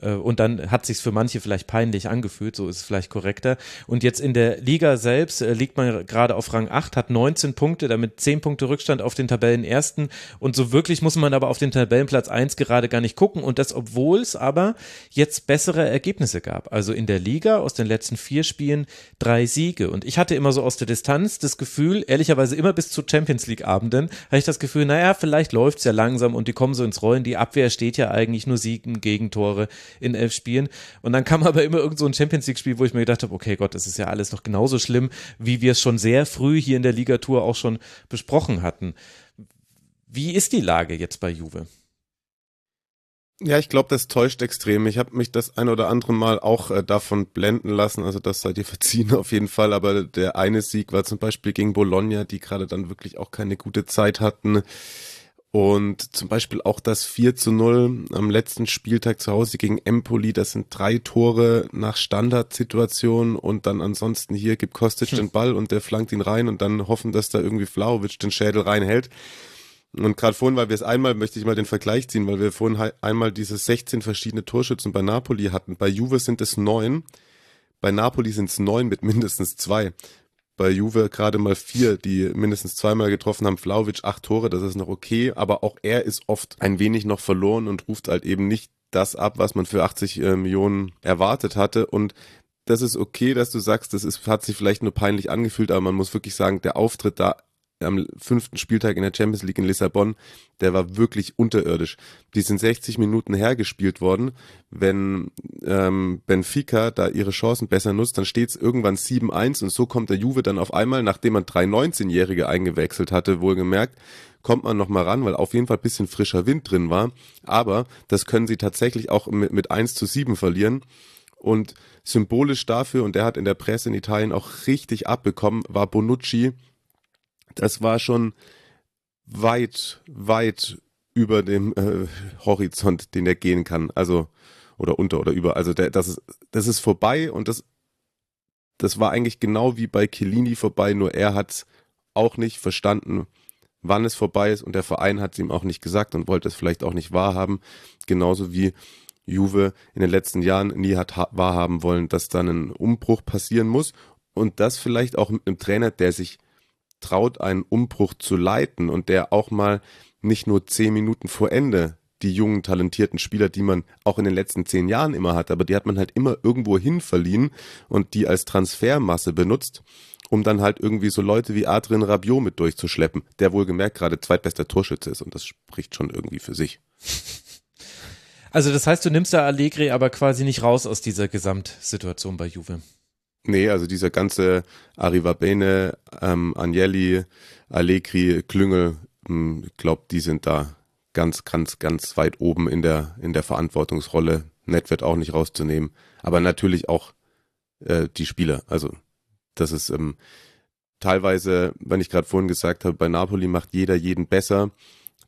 Äh, und dann hat sich's für manche vielleicht peinlich angefühlt, so ist es vielleicht korrekter. Und jetzt in der Liga selbst äh, liegt man gerade auf Rang 8, hat 19 Punkte, damit 10 Punkte Rückstand auf den Tabellenersten. Und so wirklich muss man aber auf den Tabellenplatz 1 gerade gar nicht gucken. Und das, obwohl es aber jetzt bessere Ergebnisse gab. Also in der Liga aus den letzten vier Spielen drei Siege. Und ich hatte immer so aus der Distanz das Gefühl, ehrlicherweise immer bis zu Champions League Abenden, hatte ich das Gefühl, naja, vielleicht läuft's ja langsam und die kommen so ins Rollen. Die Abwehr steht ja eigentlich nur Siegen, Gegentore in elf Spielen. Und dann kam aber immer irgend so ein Champions League Spiel, wo ich mir gedacht habe, okay Gott, das ist ja alles noch genauso schlimm, wie wir es schon sehr früh hier in der Ligatur auch schon besprochen hatten. Wie ist die Lage jetzt bei Juve? Ja, ich glaube, das täuscht extrem. Ich habe mich das ein oder andere Mal auch äh, davon blenden lassen. Also das seid ihr verziehen auf jeden Fall. Aber der eine Sieg war zum Beispiel gegen Bologna, die gerade dann wirklich auch keine gute Zeit hatten. Und zum Beispiel auch das 4 zu 0 am letzten Spieltag zu Hause gegen Empoli, das sind drei Tore nach Standardsituation und dann ansonsten hier gibt Kostic hm. den Ball und der flankt ihn rein und dann hoffen, dass da irgendwie Flauwitsch den Schädel reinhält. Und gerade vorhin, weil wir es einmal, möchte ich mal den Vergleich ziehen, weil wir vorhin einmal diese 16 verschiedene Torschützen bei Napoli hatten. Bei Juve sind es neun, bei Napoli sind es neun mit mindestens zwei bei Juve gerade mal vier, die mindestens zweimal getroffen haben. Flauwitsch acht Tore, das ist noch okay, aber auch er ist oft ein wenig noch verloren und ruft halt eben nicht das ab, was man für 80 äh, Millionen erwartet hatte. Und das ist okay, dass du sagst, das ist, hat sich vielleicht nur peinlich angefühlt, aber man muss wirklich sagen, der Auftritt da am fünften Spieltag in der Champions League in Lissabon, der war wirklich unterirdisch. Die sind 60 Minuten hergespielt worden. Wenn ähm, Benfica da ihre Chancen besser nutzt, dann steht es irgendwann 7-1 und so kommt der Juve dann auf einmal, nachdem man drei 19-Jährige eingewechselt hatte, wohlgemerkt, kommt man noch mal ran, weil auf jeden Fall bisschen frischer Wind drin war. Aber das können sie tatsächlich auch mit, mit 1 zu 7 verlieren. Und symbolisch dafür, und der hat in der Presse in Italien auch richtig abbekommen, war Bonucci, das war schon weit, weit über dem äh, Horizont, den er gehen kann. Also, oder unter oder über. Also der, das, ist, das ist vorbei und das, das war eigentlich genau wie bei Chiellini vorbei, nur er hat auch nicht verstanden, wann es vorbei ist und der Verein hat es ihm auch nicht gesagt und wollte es vielleicht auch nicht wahrhaben. Genauso wie Juve in den letzten Jahren nie hat wahrhaben wollen, dass dann ein Umbruch passieren muss und das vielleicht auch mit einem Trainer, der sich traut, einen Umbruch zu leiten und der auch mal nicht nur zehn Minuten vor Ende die jungen, talentierten Spieler, die man auch in den letzten zehn Jahren immer hat, aber die hat man halt immer irgendwo hin verliehen und die als Transfermasse benutzt, um dann halt irgendwie so Leute wie Adrien Rabiot mit durchzuschleppen, der wohlgemerkt gerade zweitbester Torschütze ist und das spricht schon irgendwie für sich. Also das heißt, du nimmst da Allegri aber quasi nicht raus aus dieser Gesamtsituation bei Juve. Nee, also dieser ganze Arriva Bene, ähm, Agnelli, Allegri, Klüngel, hm, ich glaube, die sind da ganz, ganz, ganz weit oben in der, in der Verantwortungsrolle. Nett wird auch nicht rauszunehmen. Aber natürlich auch äh, die Spieler. Also das ist ähm, teilweise, wenn ich gerade vorhin gesagt habe, bei Napoli macht jeder jeden besser.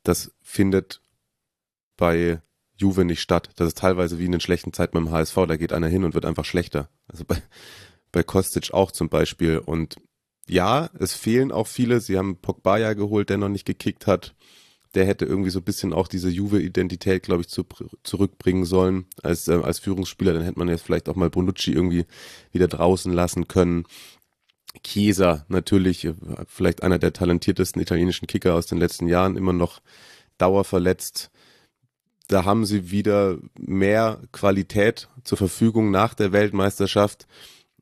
Das findet bei Juve nicht statt. Das ist teilweise wie in den schlechten Zeiten beim HSV. Da geht einer hin und wird einfach schlechter. Also bei, bei Kostic auch zum Beispiel. Und ja, es fehlen auch viele. Sie haben Pogba ja geholt, der noch nicht gekickt hat. Der hätte irgendwie so ein bisschen auch diese Juve-Identität, glaube ich, zu, zurückbringen sollen als, äh, als Führungsspieler. Dann hätte man jetzt vielleicht auch mal Bonucci irgendwie wieder draußen lassen können. Chiesa natürlich, äh, vielleicht einer der talentiertesten italienischen Kicker aus den letzten Jahren, immer noch dauerverletzt. Da haben sie wieder mehr Qualität zur Verfügung nach der Weltmeisterschaft.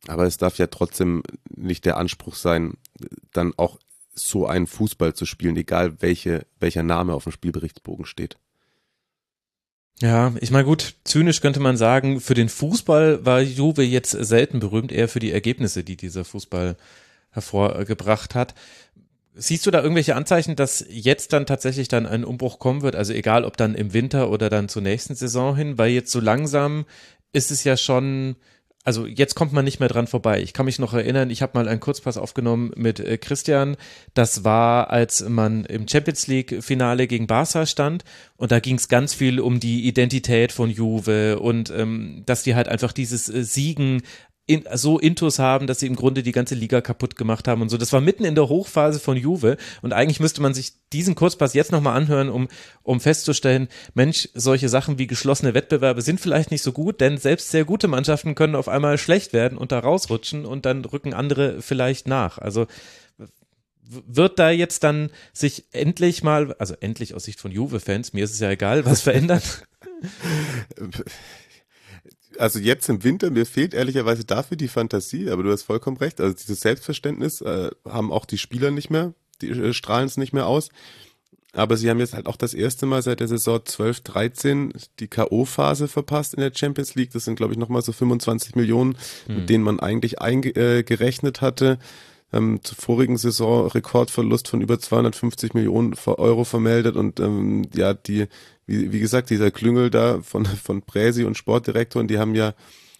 Aber es darf ja trotzdem nicht der Anspruch sein, dann auch so einen Fußball zu spielen, egal welche, welcher Name auf dem Spielberichtsbogen steht. Ja, ich meine gut, zynisch könnte man sagen, für den Fußball war Juve jetzt selten berühmt, eher für die Ergebnisse, die dieser Fußball hervorgebracht hat. Siehst du da irgendwelche Anzeichen, dass jetzt dann tatsächlich dann ein Umbruch kommen wird? Also egal, ob dann im Winter oder dann zur nächsten Saison hin, weil jetzt so langsam ist es ja schon, also jetzt kommt man nicht mehr dran vorbei. Ich kann mich noch erinnern, ich habe mal einen Kurzpass aufgenommen mit äh, Christian. Das war, als man im Champions League Finale gegen Barca stand und da ging es ganz viel um die Identität von Juve und ähm, dass die halt einfach dieses äh, Siegen in, so Intus haben, dass sie im Grunde die ganze Liga kaputt gemacht haben und so. Das war mitten in der Hochphase von Juve und eigentlich müsste man sich diesen Kurzpass jetzt nochmal anhören, um, um festzustellen, Mensch, solche Sachen wie geschlossene Wettbewerbe sind vielleicht nicht so gut, denn selbst sehr gute Mannschaften können auf einmal schlecht werden und da rausrutschen und dann rücken andere vielleicht nach. Also wird da jetzt dann sich endlich mal, also endlich aus Sicht von Juve-Fans, mir ist es ja egal, was verändern? also jetzt im Winter, mir fehlt ehrlicherweise dafür die Fantasie, aber du hast vollkommen recht. Also dieses Selbstverständnis äh, haben auch die Spieler nicht mehr, die äh, strahlen es nicht mehr aus. Aber sie haben jetzt halt auch das erste Mal seit der Saison 12, 13 die K.O.-Phase verpasst in der Champions League. Das sind, glaube ich, nochmal so 25 Millionen, hm. mit denen man eigentlich eingerechnet äh, hatte. Ähm, zur vorigen Saison Rekordverlust von über 250 Millionen Euro vermeldet und ähm, ja, die wie, wie gesagt, dieser Klüngel da von, von Präsi und Sportdirektor, und die haben ja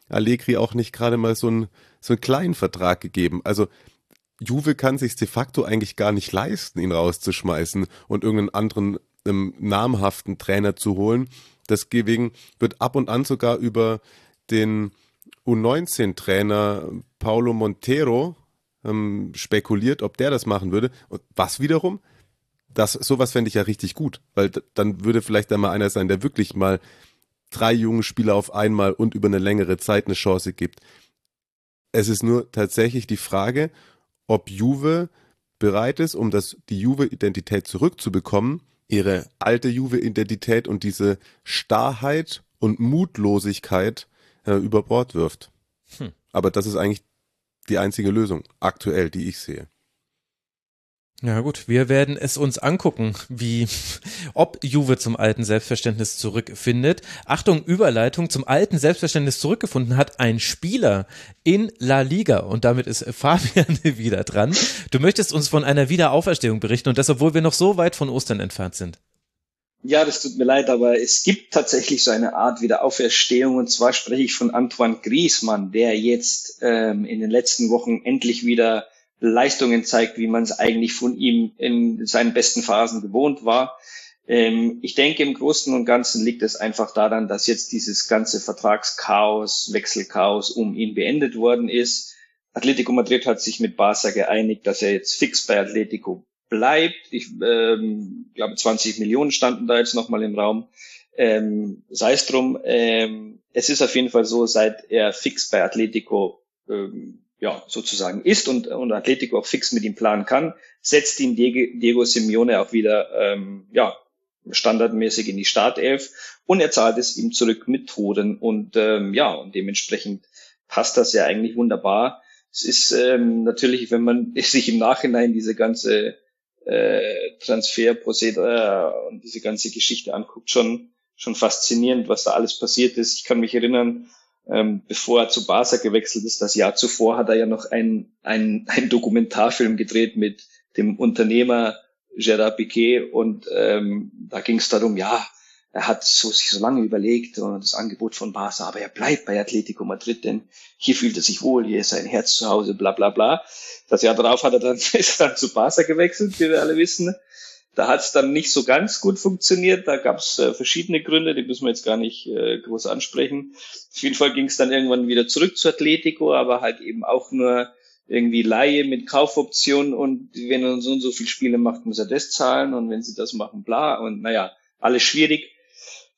Allegri auch nicht gerade mal so einen, so einen kleinen Vertrag gegeben. Also Juve kann sich de facto eigentlich gar nicht leisten, ihn rauszuschmeißen und irgendeinen anderen ähm, namhaften Trainer zu holen. Deswegen wird ab und an sogar über den U19-Trainer Paulo Montero ähm, spekuliert, ob der das machen würde. Und was wiederum das, sowas fände ich ja richtig gut, weil dann würde vielleicht da mal einer sein, der wirklich mal drei junge Spieler auf einmal und über eine längere Zeit eine Chance gibt. Es ist nur tatsächlich die Frage, ob Juve bereit ist, um das, die Juve-Identität zurückzubekommen, ihre alte Juve-Identität und diese Starrheit und Mutlosigkeit äh, über Bord wirft. Hm. Aber das ist eigentlich die einzige Lösung aktuell, die ich sehe. Ja gut, wir werden es uns angucken, wie, ob Juve zum alten Selbstverständnis zurückfindet. Achtung, Überleitung zum alten Selbstverständnis zurückgefunden hat ein Spieler in La Liga und damit ist Fabian wieder dran. Du möchtest uns von einer Wiederauferstehung berichten und das, obwohl wir noch so weit von Ostern entfernt sind. Ja, das tut mir leid, aber es gibt tatsächlich so eine Art Wiederauferstehung und zwar spreche ich von Antoine Griezmann, der jetzt ähm, in den letzten Wochen endlich wieder Leistungen zeigt, wie man es eigentlich von ihm in seinen besten Phasen gewohnt war. Ähm, ich denke, im Großen und Ganzen liegt es einfach daran, dass jetzt dieses ganze Vertragschaos, Wechselchaos um ihn beendet worden ist. Atletico Madrid hat sich mit Barca geeinigt, dass er jetzt fix bei Atletico bleibt. Ich ähm, glaube, 20 Millionen standen da jetzt nochmal im Raum. Ähm, Sei es drum, ähm, es ist auf jeden Fall so, seit er fix bei Atletico ähm, ja, sozusagen ist und, und Atletico auch fix mit ihm planen kann, setzt ihn Diego, Diego Simeone auch wieder ähm, ja, standardmäßig in die Startelf und er zahlt es ihm zurück mit Toren und ähm, ja, und dementsprechend passt das ja eigentlich wunderbar. Es ist ähm, natürlich, wenn man sich im Nachhinein diese ganze äh, Transferprozedere und diese ganze Geschichte anguckt, schon, schon faszinierend, was da alles passiert ist. Ich kann mich erinnern, ähm, bevor er zu Barca gewechselt ist, das Jahr zuvor hat er ja noch einen ein Dokumentarfilm gedreht mit dem Unternehmer Gerard Piquet und ähm, da ging es darum, ja, er hat so, sich so lange überlegt und das Angebot von Barca, aber er bleibt bei Atletico Madrid, denn hier fühlt er sich wohl, hier ist sein Herz zu Hause, bla bla bla. Das Jahr darauf hat er dann, ist er dann zu Barca gewechselt, wie wir alle wissen. Da hat es dann nicht so ganz gut funktioniert. Da gab es äh, verschiedene Gründe, die müssen wir jetzt gar nicht äh, groß ansprechen. Auf jeden Fall ging es dann irgendwann wieder zurück zu Atletico, aber halt eben auch nur irgendwie Laie mit Kaufoption und wenn er so und so viele Spiele macht, muss er das zahlen und wenn sie das machen, bla und naja, alles schwierig.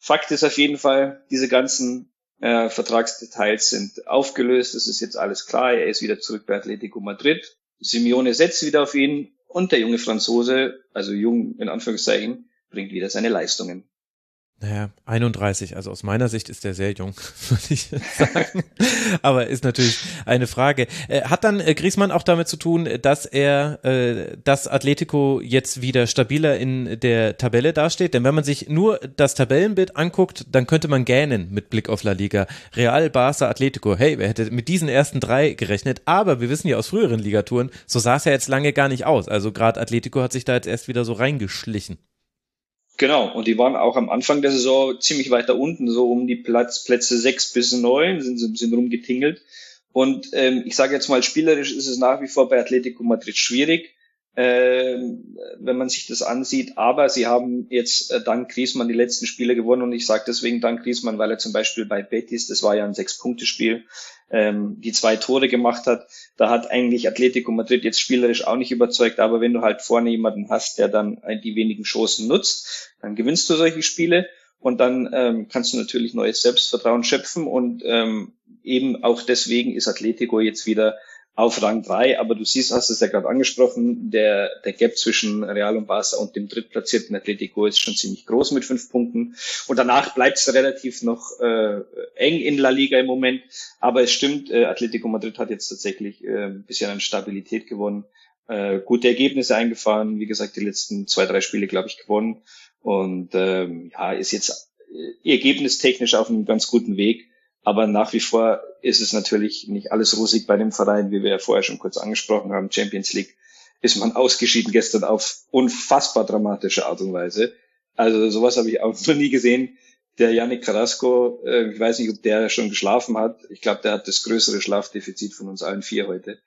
Fakt ist auf jeden Fall, diese ganzen äh, Vertragsdetails sind aufgelöst, es ist jetzt alles klar, er ist wieder zurück bei Atletico Madrid. Simeone setzt wieder auf ihn und der junge Franzose, also jung in Anführungszeichen, bringt wieder seine Leistungen. Naja, 31, also aus meiner Sicht ist er sehr jung, würde ich sagen. Aber ist natürlich eine Frage. Äh, hat dann äh, Griesmann auch damit zu tun, dass er, äh, dass Atletico jetzt wieder stabiler in der Tabelle dasteht? Denn wenn man sich nur das Tabellenbild anguckt, dann könnte man gähnen mit Blick auf La Liga. Real, Barca, Atletico. Hey, wer hätte mit diesen ersten drei gerechnet? Aber wir wissen ja aus früheren Ligatouren, so sah es ja jetzt lange gar nicht aus. Also gerade Atletico hat sich da jetzt erst wieder so reingeschlichen. Genau, und die waren auch am Anfang der Saison ziemlich weiter unten, so um die Platz, Plätze sechs bis neun sind sie ein bisschen rumgetingelt. Und ähm, ich sage jetzt mal, spielerisch ist es nach wie vor bei Atletico Madrid schwierig. Äh, wenn man sich das ansieht. Aber sie haben jetzt äh, dank Griezmann die letzten Spiele gewonnen und ich sage deswegen dank Griezmann, weil er zum Beispiel bei Betis, das war ja ein Sechs-Punkte-Spiel, ähm, die zwei Tore gemacht hat. Da hat eigentlich Atletico Madrid jetzt spielerisch auch nicht überzeugt, aber wenn du halt vorne jemanden hast, der dann die wenigen Chancen nutzt, dann gewinnst du solche Spiele und dann ähm, kannst du natürlich neues Selbstvertrauen schöpfen und ähm, eben auch deswegen ist Atletico jetzt wieder auf Rang 3, aber du siehst, hast es ja gerade angesprochen, der, der Gap zwischen Real und Barca und dem drittplatzierten Atletico ist schon ziemlich groß mit fünf Punkten. Und danach bleibt es relativ noch äh, eng in La Liga im Moment. Aber es stimmt, äh, Atletico Madrid hat jetzt tatsächlich äh, ein bisschen an Stabilität gewonnen, äh, gute Ergebnisse eingefahren, wie gesagt, die letzten zwei, drei Spiele, glaube ich, gewonnen. Und ähm, ja, ist jetzt äh, ergebnistechnisch auf einem ganz guten Weg. Aber nach wie vor ist es natürlich nicht alles rosig bei dem Verein, wie wir ja vorher schon kurz angesprochen haben. Champions League ist man ausgeschieden gestern auf unfassbar dramatische Art und Weise. Also sowas habe ich auch noch nie gesehen. Der Yannick Carrasco, äh, ich weiß nicht, ob der schon geschlafen hat. Ich glaube, der hat das größere Schlafdefizit von uns allen vier heute.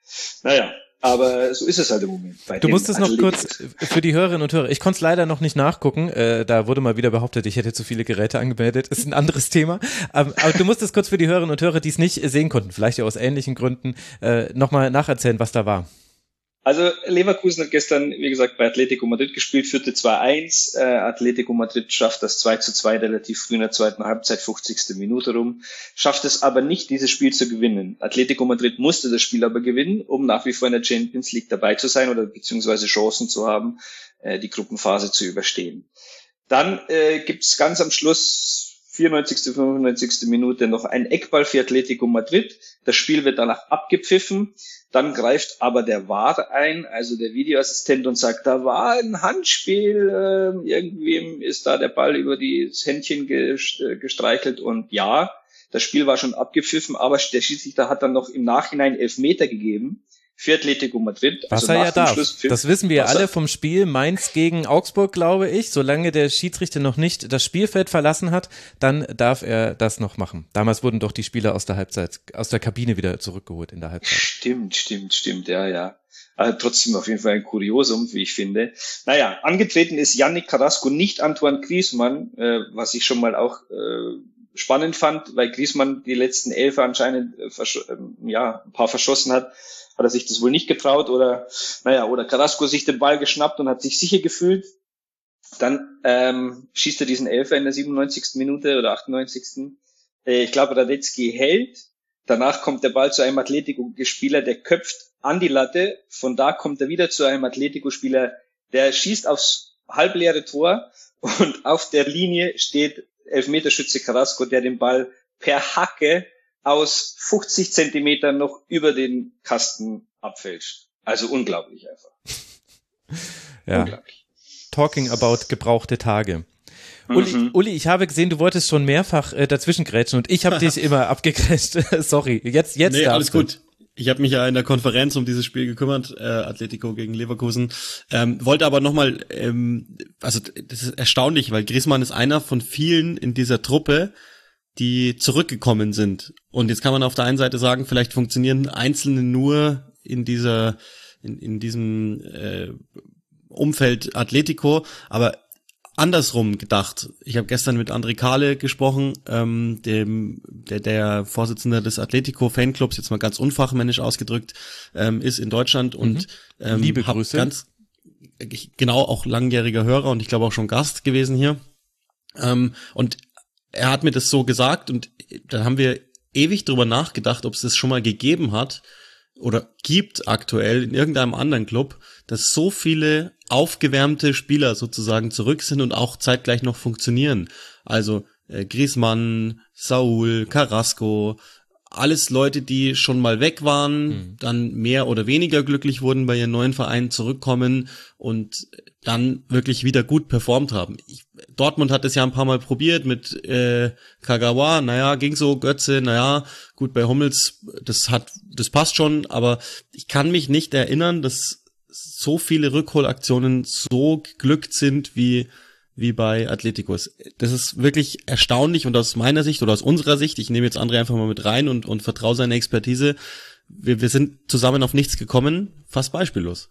Naja, aber so ist es halt im Moment. du musst es noch kurz für die Hörerinnen und Hörer. Ich konnte es leider noch nicht nachgucken. Äh, da wurde mal wieder behauptet, ich hätte zu viele Geräte angemeldet. Ist ein anderes Thema. Ähm, aber du musst es kurz für die Hörerinnen und Hörer, die es nicht sehen konnten, vielleicht ja aus ähnlichen Gründen, äh, nochmal nacherzählen, was da war. Also Leverkusen hat gestern, wie gesagt, bei Atletico Madrid gespielt, führte 2-1. Äh, Atletico Madrid schafft das 2-2 relativ früh in der zweiten Halbzeit, 50. Minute rum, schafft es aber nicht, dieses Spiel zu gewinnen. Atletico Madrid musste das Spiel aber gewinnen, um nach wie vor in der Champions League dabei zu sein oder beziehungsweise Chancen zu haben, äh, die Gruppenphase zu überstehen. Dann äh, gibt es ganz am Schluss 94., 95. Minute noch ein Eckball für Atletico Madrid. Das Spiel wird danach abgepfiffen. Dann greift aber der VAR ein, also der Videoassistent und sagt, da war ein Handspiel, äh, irgendwem ist da der Ball über das Händchen gestreichelt und ja, das Spiel war schon abgepfiffen, aber der Schiedsrichter hat dann noch im Nachhinein Elfmeter gegeben für Atletico Madrid. Was also er ja darf. Das wissen wir alle vom Spiel Mainz gegen Augsburg, glaube ich. Solange der Schiedsrichter noch nicht das Spielfeld verlassen hat, dann darf er das noch machen. Damals wurden doch die Spieler aus der Halbzeit, aus der Kabine wieder zurückgeholt in der Halbzeit. Stimmt, stimmt, stimmt, ja, ja. Aber trotzdem auf jeden Fall ein Kuriosum, wie ich finde. Naja, angetreten ist Yannick Carrasco, nicht Antoine Griezmann, äh, was ich schon mal auch äh, spannend fand, weil Griezmann die letzten elf anscheinend äh, äh, ja, ein paar verschossen hat hat er sich das wohl nicht getraut oder, naja, oder Carrasco sich den Ball geschnappt und hat sich sicher gefühlt. Dann ähm, schießt er diesen Elfer in der 97. Minute oder 98. Äh, ich glaube, Radetzky hält. Danach kommt der Ball zu einem Atletico-Spieler, der köpft an die Latte. Von da kommt er wieder zu einem Atletico-Spieler, der schießt aufs halbleere Tor und auf der Linie steht Elfmeterschütze Carrasco, der den Ball per Hacke aus 50 Zentimetern noch über den Kasten abfälscht. Also unglaublich einfach. ja. Unglaublich. Talking about gebrauchte Tage. Uli, mhm. Uli, ich habe gesehen, du wolltest schon mehrfach äh, dazwischen grätschen und ich habe dich immer abgegrätscht. Sorry, jetzt jetzt Nee, alles du. gut. Ich habe mich ja in der Konferenz um dieses Spiel gekümmert, äh, Atletico gegen Leverkusen. Ähm, wollte aber nochmal, ähm, also das ist erstaunlich, weil Griezmann ist einer von vielen in dieser Truppe, die zurückgekommen sind. Und jetzt kann man auf der einen Seite sagen, vielleicht funktionieren Einzelne nur in dieser, in, in diesem äh, Umfeld Atletico, aber andersrum gedacht. Ich habe gestern mit André Kahle gesprochen, ähm, dem der, der Vorsitzende des Atletico Fanclubs, jetzt mal ganz unfachmännisch ausgedrückt, ähm, ist in Deutschland und mhm. ähm, liebe Grüße. Ganz, genau auch langjähriger Hörer und ich glaube auch schon Gast gewesen hier. Ähm, und er hat mir das so gesagt und dann haben wir ewig drüber nachgedacht, ob es das schon mal gegeben hat oder gibt aktuell in irgendeinem anderen Club, dass so viele aufgewärmte Spieler sozusagen zurück sind und auch zeitgleich noch funktionieren. Also äh, Griezmann, Saul, Carrasco, alles Leute, die schon mal weg waren, mhm. dann mehr oder weniger glücklich wurden bei ihren neuen Vereinen zurückkommen und dann wirklich wieder gut performt haben. Ich, Dortmund hat es ja ein paar Mal probiert mit äh, Kagawa, naja, ging so, Götze, naja, gut, bei Hummels, das hat, das passt schon, aber ich kann mich nicht erinnern, dass so viele Rückholaktionen so geglückt sind wie wie bei Atleticos. Das ist wirklich erstaunlich und aus meiner Sicht oder aus unserer Sicht, ich nehme jetzt André einfach mal mit rein und, und vertraue seine Expertise, wir, wir sind zusammen auf nichts gekommen, fast beispiellos.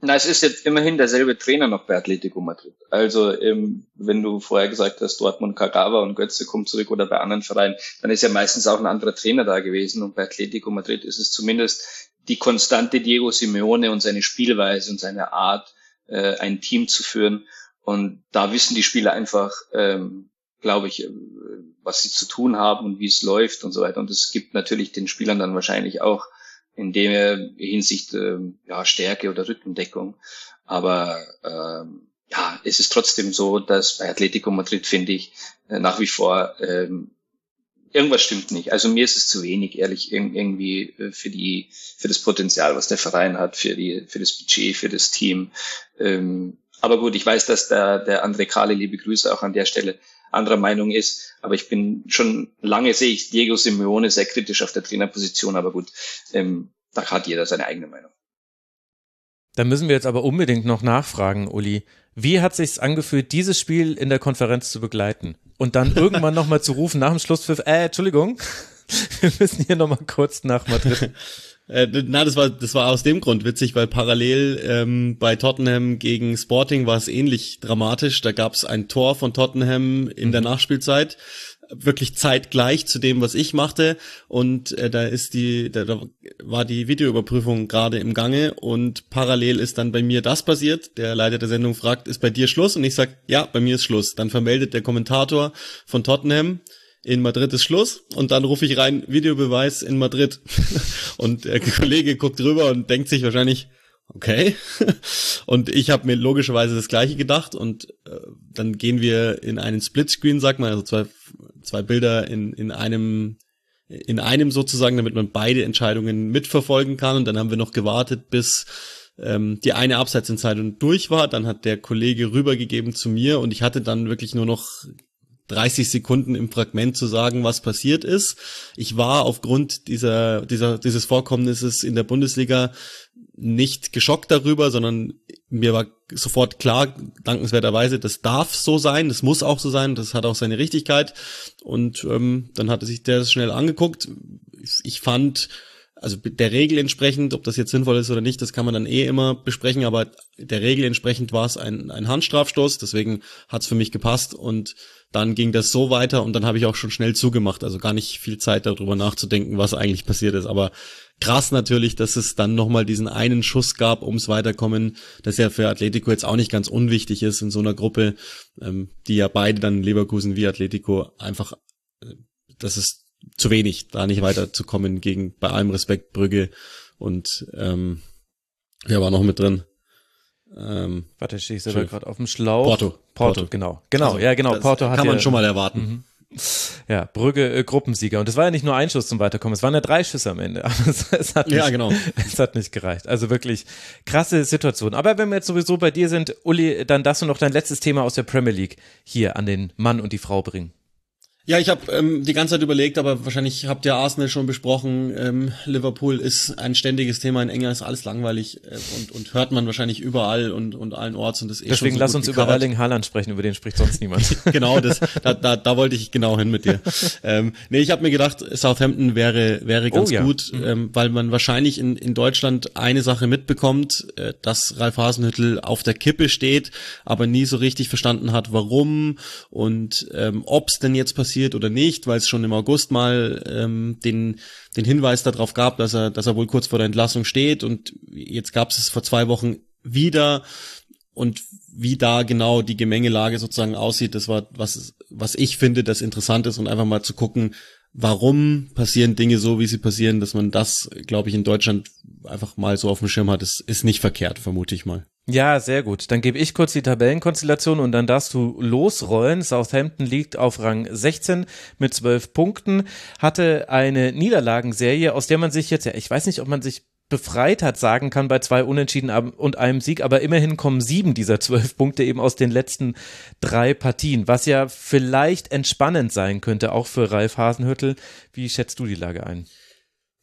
Na, es ist jetzt immerhin derselbe Trainer noch bei Atletico Madrid. Also ähm, wenn du vorher gesagt hast, Dortmund, Kagawa und Götze kommen zurück oder bei anderen Vereinen, dann ist ja meistens auch ein anderer Trainer da gewesen. Und bei Atletico Madrid ist es zumindest die konstante Diego Simeone und seine Spielweise und seine Art, äh, ein Team zu führen. Und da wissen die Spieler einfach, ähm, glaube ich, äh, was sie zu tun haben und wie es läuft und so weiter. Und es gibt natürlich den Spielern dann wahrscheinlich auch in der Hinsicht äh, ja, Stärke oder Rückendeckung. Aber ähm, ja, es ist trotzdem so, dass bei Atletico Madrid finde ich äh, nach wie vor ähm, irgendwas stimmt nicht. Also mir ist es zu wenig, ehrlich, irgendwie äh, für die, für das Potenzial, was der Verein hat, für die, für das Budget, für das Team. Ähm, aber gut, ich weiß, dass der, der André Kali, liebe Grüße auch an der Stelle, anderer Meinung ist. Aber ich bin schon lange sehe ich Diego Simeone sehr kritisch auf der Trainerposition. Aber gut, ähm, da hat jeder seine eigene Meinung. Da müssen wir jetzt aber unbedingt noch nachfragen, Uli. Wie hat sich's angefühlt, dieses Spiel in der Konferenz zu begleiten und dann irgendwann nochmal zu rufen nach dem Schlusspfiff, äh, Entschuldigung, wir müssen hier nochmal kurz nach Madrid. Äh, na, das war das war aus dem Grund witzig, weil parallel ähm, bei Tottenham gegen Sporting war es ähnlich dramatisch. Da gab es ein Tor von Tottenham in mhm. der Nachspielzeit, wirklich zeitgleich zu dem, was ich machte. Und äh, da ist die, da, da war die Videoüberprüfung gerade im Gange und parallel ist dann bei mir das passiert. Der Leiter der Sendung fragt, ist bei dir Schluss? Und ich sag, ja, bei mir ist Schluss. Dann vermeldet der Kommentator von Tottenham, in Madrid ist Schluss und dann rufe ich rein, Videobeweis in Madrid. und der Kollege guckt rüber und denkt sich wahrscheinlich, okay. und ich habe mir logischerweise das gleiche gedacht und äh, dann gehen wir in einen Splitscreen, sagt man, also zwei, zwei Bilder in, in einem in einem sozusagen, damit man beide Entscheidungen mitverfolgen kann. Und dann haben wir noch gewartet, bis ähm, die eine Abseitsentscheidung durch war. Dann hat der Kollege rübergegeben zu mir und ich hatte dann wirklich nur noch 30 Sekunden im Fragment zu sagen, was passiert ist. Ich war aufgrund dieser, dieser, dieses Vorkommnisses in der Bundesliga nicht geschockt darüber, sondern mir war sofort klar, dankenswerterweise, das darf so sein, das muss auch so sein, das hat auch seine Richtigkeit. Und ähm, dann hatte sich der das schnell angeguckt. Ich fand, also der Regel entsprechend, ob das jetzt sinnvoll ist oder nicht, das kann man dann eh immer besprechen, aber der Regel entsprechend war es ein, ein Handstrafstoß, deswegen hat es für mich gepasst und dann ging das so weiter und dann habe ich auch schon schnell zugemacht, also gar nicht viel Zeit darüber nachzudenken, was eigentlich passiert ist, aber krass natürlich, dass es dann nochmal diesen einen Schuss gab ums Weiterkommen, das ja für Atletico jetzt auch nicht ganz unwichtig ist in so einer Gruppe, ähm, die ja beide dann Leverkusen wie Atletico einfach, äh, das ist zu wenig, da nicht weiterzukommen gegen bei allem Respekt Brügge und ähm, wer war noch mit drin? Ähm, Warte, stehe ich selber gerade auf dem Schlauch. Porto. Porto, Porto. genau. Genau, also, ja, genau. Porto hat Kann man ja, schon mal erwarten. Mhm. Ja, Brügge äh, Gruppensieger. Und es war ja nicht nur ein Schuss zum Weiterkommen, es waren ja drei Schüsse am Ende. Aber es, es, hat nicht, ja, genau. es hat nicht gereicht. Also wirklich krasse Situation. Aber wenn wir jetzt sowieso bei dir sind, Uli, dann darfst du noch dein letztes Thema aus der Premier League hier an den Mann und die Frau bringen. Ja, ich habe ähm, die ganze Zeit überlegt, aber wahrscheinlich habt ihr Arsenal schon besprochen. Ähm, Liverpool ist ein ständiges Thema in England, ist alles langweilig äh, und, und hört man wahrscheinlich überall und, und allen Orts und das ist Deswegen so lass uns gecovert. über Erling Haaland sprechen, über den spricht sonst niemand. genau, das, da, da, da wollte ich genau hin mit dir. ähm, nee, ich habe mir gedacht, Southampton wäre wäre ganz oh, ja. gut, mhm. ähm, weil man wahrscheinlich in, in Deutschland eine Sache mitbekommt, äh, dass Ralf Hasenhüttel auf der Kippe steht, aber nie so richtig verstanden hat, warum und ähm, ob es denn jetzt passiert passiert oder nicht, weil es schon im August mal ähm, den, den Hinweis darauf gab, dass er, dass er wohl kurz vor der Entlassung steht. Und jetzt gab es es vor zwei Wochen wieder. Und wie da genau die Gemengelage sozusagen aussieht, das war was, was ich finde, das interessant ist und einfach mal zu gucken, warum passieren Dinge so, wie sie passieren, dass man das, glaube ich, in Deutschland einfach mal so auf dem Schirm hat, ist, ist nicht verkehrt, vermute ich mal. Ja, sehr gut. Dann gebe ich kurz die Tabellenkonstellation und dann darfst du losrollen. Southampton liegt auf Rang 16 mit 12 Punkten, hatte eine Niederlagenserie, aus der man sich jetzt, ja, ich weiß nicht, ob man sich befreit hat, sagen kann bei zwei Unentschieden und einem Sieg, aber immerhin kommen sieben dieser zwölf Punkte eben aus den letzten drei Partien, was ja vielleicht entspannend sein könnte, auch für Ralf Hasenhüttel. Wie schätzt du die Lage ein?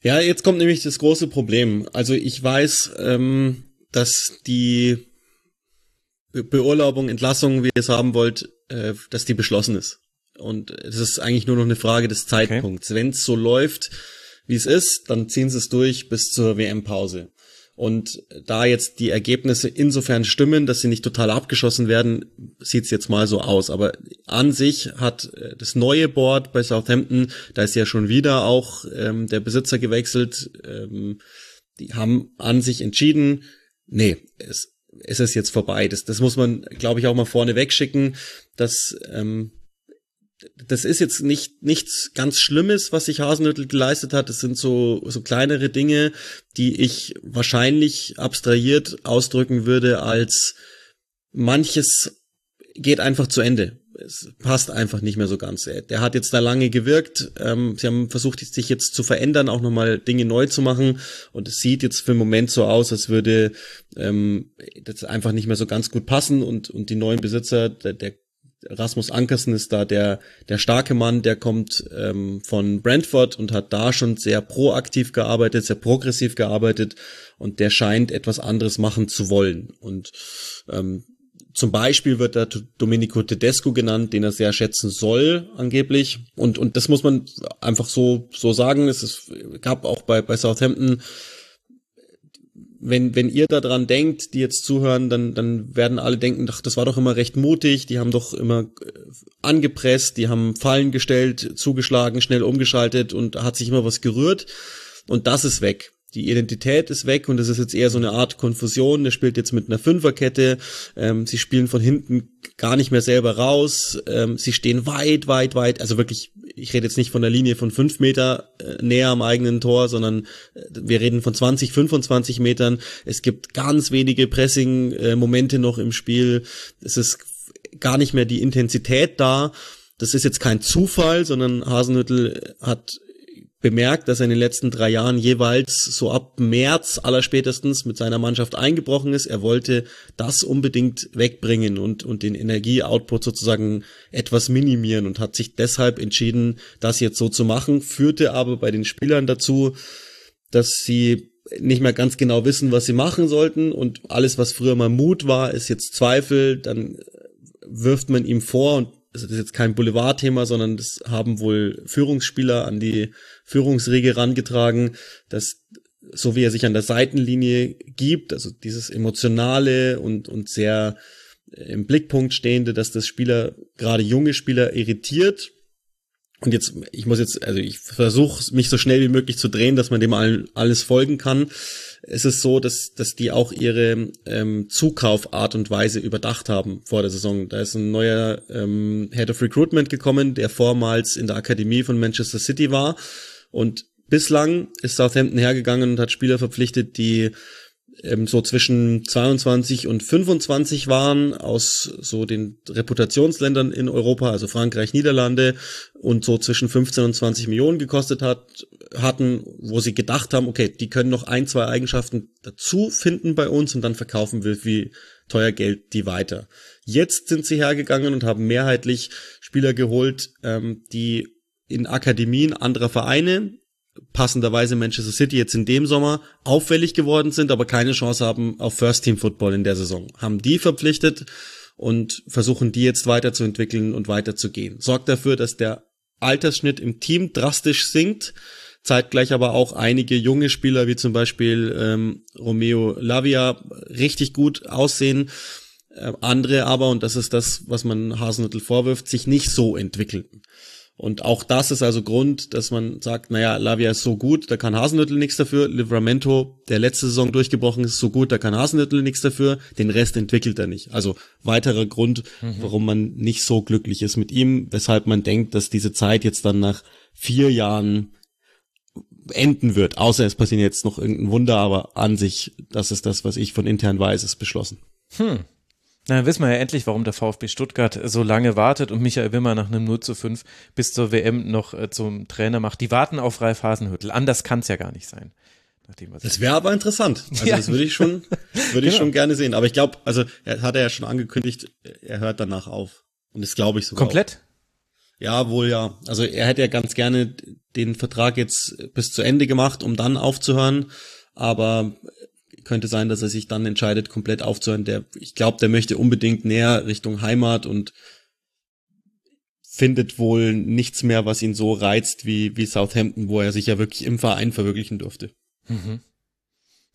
Ja, jetzt kommt nämlich das große Problem. Also ich weiß, ähm, dass die Beurlaubung, Entlassung, wie ihr es haben wollt, äh, dass die beschlossen ist. Und es ist eigentlich nur noch eine Frage des Zeitpunkts. Okay. Wenn es so läuft, wie es ist, dann ziehen sie es durch bis zur WM-Pause. Und da jetzt die Ergebnisse insofern stimmen, dass sie nicht total abgeschossen werden, sieht's jetzt mal so aus. Aber an sich hat äh, das neue Board bei Southampton, da ist ja schon wieder auch ähm, der Besitzer gewechselt, ähm, die haben an sich entschieden, nee, es, es ist jetzt vorbei. Das, das muss man, glaube ich, auch mal vorne wegschicken, dass ähm, das ist jetzt nicht nichts ganz Schlimmes, was sich Hasenhüttel geleistet hat. Das sind so so kleinere Dinge, die ich wahrscheinlich abstrahiert ausdrücken würde als manches geht einfach zu Ende. Es passt einfach nicht mehr so ganz. Der hat jetzt da lange gewirkt. Ähm, sie haben versucht, sich jetzt zu verändern, auch nochmal Dinge neu zu machen. Und es sieht jetzt für den Moment so aus, als würde ähm, das einfach nicht mehr so ganz gut passen. Und, und die neuen Besitzer, der, der Rasmus Ankersen ist da der, der starke Mann, der kommt ähm, von Brentford und hat da schon sehr proaktiv gearbeitet, sehr progressiv gearbeitet und der scheint etwas anderes machen zu wollen. Und ähm, zum Beispiel wird da Domenico Tedesco genannt, den er sehr schätzen soll, angeblich. Und, und das muss man einfach so, so sagen. Es ist, gab auch bei, bei Southampton wenn, wenn ihr daran denkt, die jetzt zuhören, dann, dann werden alle denken, ach, das war doch immer recht mutig, die haben doch immer äh, angepresst, die haben Fallen gestellt, zugeschlagen, schnell umgeschaltet und hat sich immer was gerührt. Und das ist weg die Identität ist weg und es ist jetzt eher so eine Art Konfusion. Der spielt jetzt mit einer Fünferkette. Ähm, sie spielen von hinten gar nicht mehr selber raus. Ähm, sie stehen weit, weit, weit. Also wirklich, ich rede jetzt nicht von der Linie von fünf Meter äh, näher am eigenen Tor, sondern äh, wir reden von 20, 25 Metern. Es gibt ganz wenige Pressing-Momente noch im Spiel. Es ist gar nicht mehr die Intensität da. Das ist jetzt kein Zufall, sondern Hasenhüttel hat bemerkt, dass er in den letzten drei Jahren jeweils so ab März allerspätestens mit seiner Mannschaft eingebrochen ist. Er wollte das unbedingt wegbringen und, und den Energieoutput sozusagen etwas minimieren und hat sich deshalb entschieden, das jetzt so zu machen, führte aber bei den Spielern dazu, dass sie nicht mehr ganz genau wissen, was sie machen sollten und alles, was früher mal Mut war, ist jetzt Zweifel, dann wirft man ihm vor und also das ist jetzt kein Boulevardthema, sondern das haben wohl Führungsspieler an die Führungsriege rangetragen, dass so wie er sich an der Seitenlinie gibt, also dieses emotionale und, und sehr äh, im Blickpunkt stehende, dass das Spieler, gerade junge Spieler irritiert. Und jetzt, ich muss jetzt, also ich versuche mich so schnell wie möglich zu drehen, dass man dem alles folgen kann es ist so, dass, dass die auch ihre ähm, Zukaufart und Weise überdacht haben vor der Saison. Da ist ein neuer ähm, Head of Recruitment gekommen, der vormals in der Akademie von Manchester City war. Und bislang ist Southampton hergegangen und hat Spieler verpflichtet, die ähm, so zwischen 22 und 25 waren aus so den Reputationsländern in Europa, also Frankreich, Niederlande und so zwischen 15 und 20 Millionen gekostet hat, hatten, wo sie gedacht haben, okay, die können noch ein, zwei Eigenschaften dazu finden bei uns und dann verkaufen wir wie teuer Geld die weiter. Jetzt sind sie hergegangen und haben mehrheitlich Spieler geholt, ähm, die in Akademien anderer Vereine passenderweise Manchester City jetzt in dem Sommer auffällig geworden sind, aber keine Chance haben auf First Team Football in der Saison. Haben die verpflichtet und versuchen die jetzt weiterzuentwickeln und weiterzugehen. Sorgt dafür, dass der Altersschnitt im Team drastisch sinkt, zeitgleich aber auch einige junge Spieler wie zum Beispiel ähm, Romeo Lavia richtig gut aussehen. Äh, andere aber, und das ist das, was man Hasenhüttel vorwirft, sich nicht so entwickeln. Und auch das ist also Grund, dass man sagt, naja, Lavia ist so gut, da kann Hasenhüttel nichts dafür. Livramento, der letzte Saison durchgebrochen ist, so gut, da kann Hasenhüttel nichts dafür. Den Rest entwickelt er nicht. Also weiterer Grund, mhm. warum man nicht so glücklich ist mit ihm, weshalb man denkt, dass diese Zeit jetzt dann nach vier Jahren enden wird. Außer es passiert jetzt noch irgendein Wunder, aber an sich, das ist das, was ich von intern weiß, ist beschlossen. Hm. Na, dann wissen wir ja endlich, warum der VfB Stuttgart so lange wartet und Michael Wimmer nach einem 0 zu 5 bis zur WM noch äh, zum Trainer macht. Die warten auf Ralf Hasenhüttel. Anders kann es ja gar nicht sein. Nachdem, das wäre aber interessant. Also ja. das würde ich schon, würde ich genau. schon gerne sehen. Aber ich glaube, also er hat er ja schon angekündigt, er hört danach auf. Und das glaube ich sogar. Komplett? Auch. Ja, wohl ja. Also er hätte ja ganz gerne den Vertrag jetzt bis zu Ende gemacht, um dann aufzuhören. Aber könnte sein, dass er sich dann entscheidet, komplett aufzuhören. Der, ich glaube, der möchte unbedingt näher Richtung Heimat und findet wohl nichts mehr, was ihn so reizt wie, wie Southampton, wo er sich ja wirklich im Verein verwirklichen durfte. Mhm.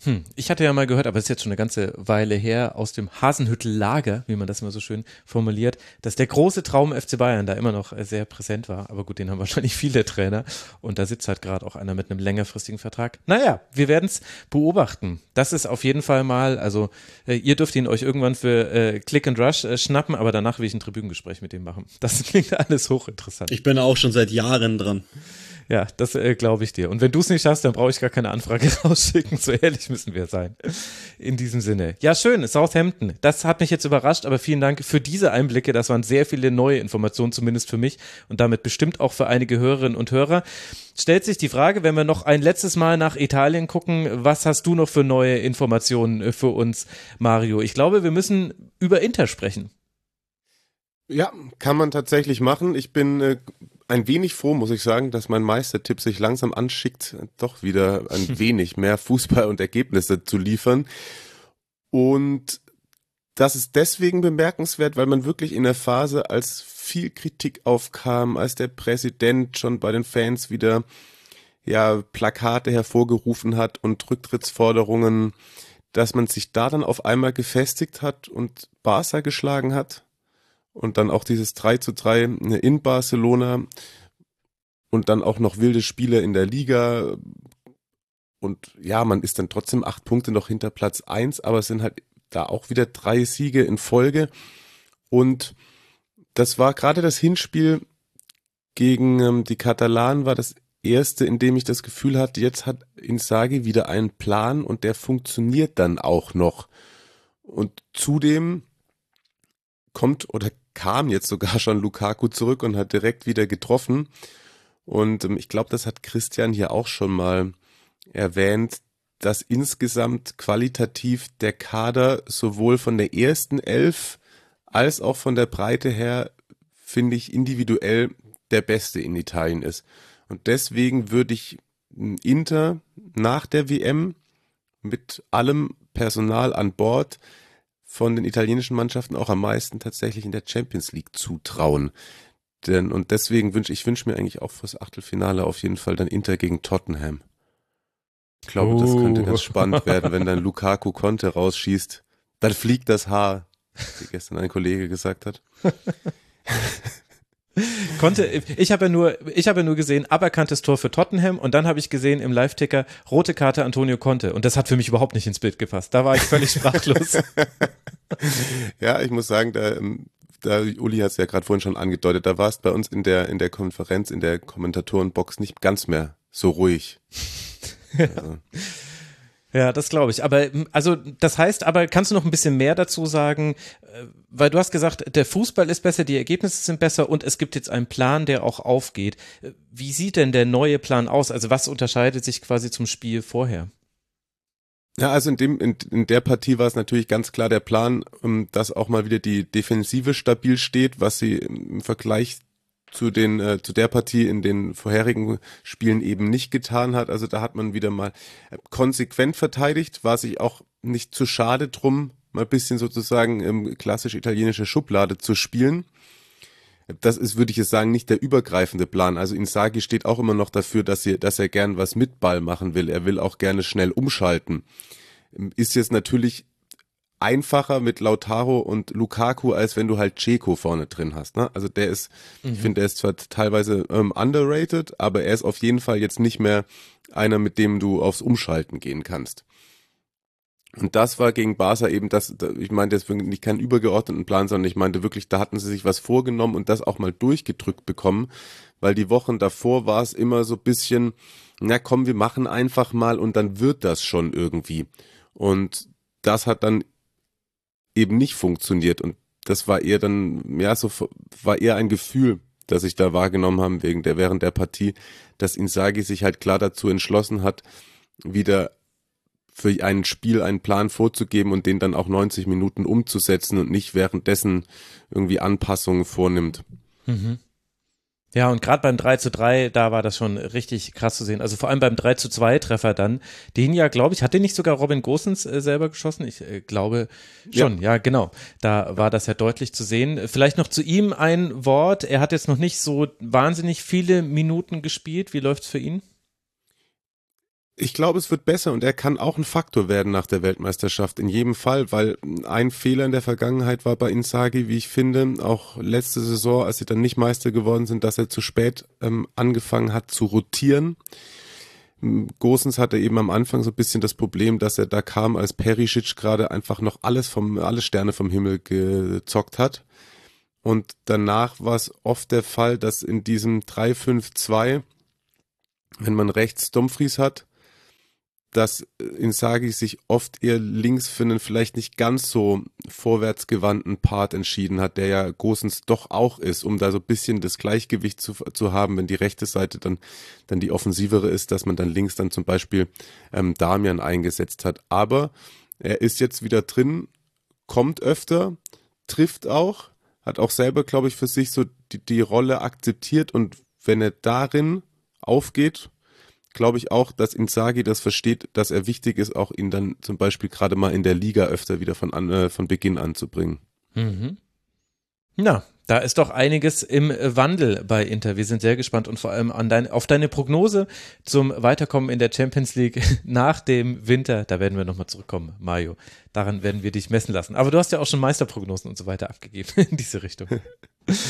Hm, ich hatte ja mal gehört, aber es ist jetzt schon eine ganze Weile her, aus dem Hasenhüttel-Lager, wie man das immer so schön formuliert, dass der große Traum FC Bayern da immer noch sehr präsent war. Aber gut, den haben wahrscheinlich viele Trainer. Und da sitzt halt gerade auch einer mit einem längerfristigen Vertrag. Naja, wir werden es beobachten. Das ist auf jeden Fall mal, also äh, ihr dürft ihn euch irgendwann für äh, Click and Rush äh, schnappen, aber danach will ich ein Tribünengespräch mit dem machen. Das klingt alles hochinteressant. Ich bin auch schon seit Jahren dran. Ja, das äh, glaube ich dir. Und wenn du es nicht hast, dann brauche ich gar keine Anfrage rausschicken. So ehrlich müssen wir sein. In diesem Sinne. Ja, schön, Southampton. Das hat mich jetzt überrascht, aber vielen Dank für diese Einblicke. Das waren sehr viele neue Informationen, zumindest für mich und damit bestimmt auch für einige Hörerinnen und Hörer. Stellt sich die Frage, wenn wir noch ein letztes Mal nach Italien gucken, was hast du noch für neue Informationen äh, für uns, Mario? Ich glaube, wir müssen über Inter sprechen. Ja, kann man tatsächlich machen. Ich bin äh, ein wenig froh, muss ich sagen, dass mein Meistertipp sich langsam anschickt, doch wieder ein wenig mehr Fußball und Ergebnisse zu liefern. Und das ist deswegen bemerkenswert, weil man wirklich in der Phase, als viel Kritik aufkam, als der Präsident schon bei den Fans wieder ja Plakate hervorgerufen hat und Rücktrittsforderungen, dass man sich da dann auf einmal gefestigt hat und Barca geschlagen hat und dann auch dieses 3 zu 3 in Barcelona und dann auch noch wilde Spiele in der Liga. Und ja, man ist dann trotzdem acht Punkte noch hinter Platz eins, aber es sind halt da auch wieder drei Siege in Folge. Und das war gerade das Hinspiel gegen ähm, die Katalanen war das erste, in dem ich das Gefühl hatte, jetzt hat Insagi wieder einen Plan und der funktioniert dann auch noch. Und zudem kommt oder kam jetzt sogar schon Lukaku zurück und hat direkt wieder getroffen. Und ähm, ich glaube, das hat Christian hier auch schon mal erwähnt, dass insgesamt qualitativ der Kader sowohl von der ersten Elf als auch von der Breite her, finde ich, individuell der beste in Italien ist. Und deswegen würde ich Inter nach der WM mit allem Personal an Bord von den italienischen Mannschaften auch am meisten tatsächlich in der Champions League zutrauen. Denn, und deswegen wünsche ich wünsche mir eigentlich auch fürs Achtelfinale auf jeden Fall dann Inter gegen Tottenham. Ich glaube, oh. das könnte ganz spannend werden, wenn dann Lukaku Conte rausschießt. Dann fliegt das Haar, wie gestern ein Kollege gesagt hat. Konnte, ich habe ja nur, ich habe ja nur gesehen, aberkanntes Tor für Tottenham und dann habe ich gesehen im Live-Ticker rote Karte Antonio Conte und das hat für mich überhaupt nicht ins Bild gepasst. Da war ich völlig sprachlos. ja, ich muss sagen, da, ähm, da Uli hat es ja gerade vorhin schon angedeutet, da war es bei uns in der in der Konferenz, in der Kommentatorenbox nicht ganz mehr so ruhig. Also. Ja, das glaube ich. Aber also das heißt, aber kannst du noch ein bisschen mehr dazu sagen? Äh, weil du hast gesagt, der Fußball ist besser, die Ergebnisse sind besser und es gibt jetzt einen Plan, der auch aufgeht. Äh, wie sieht denn der neue Plan aus? Also was unterscheidet sich quasi zum Spiel vorher? Ja, also in dem in, in der Partie war es natürlich ganz klar der Plan, ähm, dass auch mal wieder die Defensive stabil steht, was sie im Vergleich zu den äh, zu der Partie in den vorherigen Spielen eben nicht getan hat. Also da hat man wieder mal äh, konsequent verteidigt, war sich auch nicht zu schade drum, mal ein bisschen sozusagen ähm, klassisch italienische Schublade zu spielen. Das ist, würde ich jetzt sagen, nicht der übergreifende Plan. Also Insagi steht auch immer noch dafür, dass er, dass er gern was mit Ball machen will. Er will auch gerne schnell umschalten. Ist jetzt natürlich einfacher mit Lautaro und Lukaku, als wenn du halt Checo vorne drin hast. Ne? Also der ist, mhm. ich finde, der ist zwar teilweise ähm, underrated, aber er ist auf jeden Fall jetzt nicht mehr einer, mit dem du aufs Umschalten gehen kannst. Und das war gegen Barca eben das, ich meinte jetzt nicht keinen übergeordneten Plan, sondern ich meinte wirklich, da hatten sie sich was vorgenommen und das auch mal durchgedrückt bekommen, weil die Wochen davor war es immer so bisschen, na komm, wir machen einfach mal und dann wird das schon irgendwie. Und das hat dann eben nicht funktioniert. Und das war eher dann, ja, so war eher ein Gefühl, das ich da wahrgenommen habe wegen der, während der Partie, dass Insagi sich halt klar dazu entschlossen hat, wieder für ein Spiel einen Plan vorzugeben und den dann auch 90 Minuten umzusetzen und nicht währenddessen irgendwie Anpassungen vornimmt. Mhm. Ja, und gerade beim 3 zu 3, da war das schon richtig krass zu sehen. Also vor allem beim 3 zu 2 Treffer dann, den ja, glaube ich, hat den nicht sogar Robin Gosens äh, selber geschossen? Ich äh, glaube schon, ja. ja. genau. Da war das ja deutlich zu sehen. Vielleicht noch zu ihm ein Wort. Er hat jetzt noch nicht so wahnsinnig viele Minuten gespielt. Wie läuft's für ihn? Ich glaube, es wird besser und er kann auch ein Faktor werden nach der Weltmeisterschaft in jedem Fall, weil ein Fehler in der Vergangenheit war bei Inzaghi, wie ich finde, auch letzte Saison, als sie dann nicht Meister geworden sind, dass er zu spät ähm, angefangen hat zu rotieren. Gosens hatte eben am Anfang so ein bisschen das Problem, dass er da kam, als Perisic gerade einfach noch alles vom, alle Sterne vom Himmel gezockt hat. Und danach war es oft der Fall, dass in diesem 3-5-2, wenn man rechts Dumfries hat, dass Insagi sich oft eher links für einen vielleicht nicht ganz so vorwärtsgewandten Part entschieden hat, der ja Gosens doch auch ist, um da so ein bisschen das Gleichgewicht zu, zu haben, wenn die rechte Seite dann, dann die offensivere ist, dass man dann links dann zum Beispiel ähm, Damian eingesetzt hat. Aber er ist jetzt wieder drin, kommt öfter, trifft auch, hat auch selber, glaube ich, für sich so die, die Rolle akzeptiert und wenn er darin aufgeht, glaube ich auch, dass Inzaghi das versteht, dass er wichtig ist, auch ihn dann zum Beispiel gerade mal in der Liga öfter wieder von, an, äh, von Beginn an zu bringen. Mhm. Na, da ist doch einiges im Wandel bei Inter. Wir sind sehr gespannt und vor allem dein, auf deine Prognose zum Weiterkommen in der Champions League nach dem Winter. Da werden wir nochmal zurückkommen, Mario. Daran werden wir dich messen lassen. Aber du hast ja auch schon Meisterprognosen und so weiter abgegeben in diese Richtung.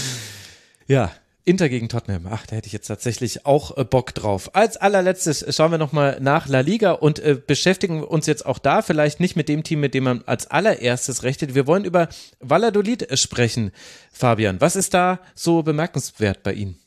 ja, Inter gegen Tottenham. Ach, da hätte ich jetzt tatsächlich auch äh, Bock drauf. Als allerletztes schauen wir nochmal nach La Liga und äh, beschäftigen uns jetzt auch da vielleicht nicht mit dem Team, mit dem man als allererstes rechnet. Wir wollen über Valladolid sprechen. Fabian, was ist da so bemerkenswert bei Ihnen?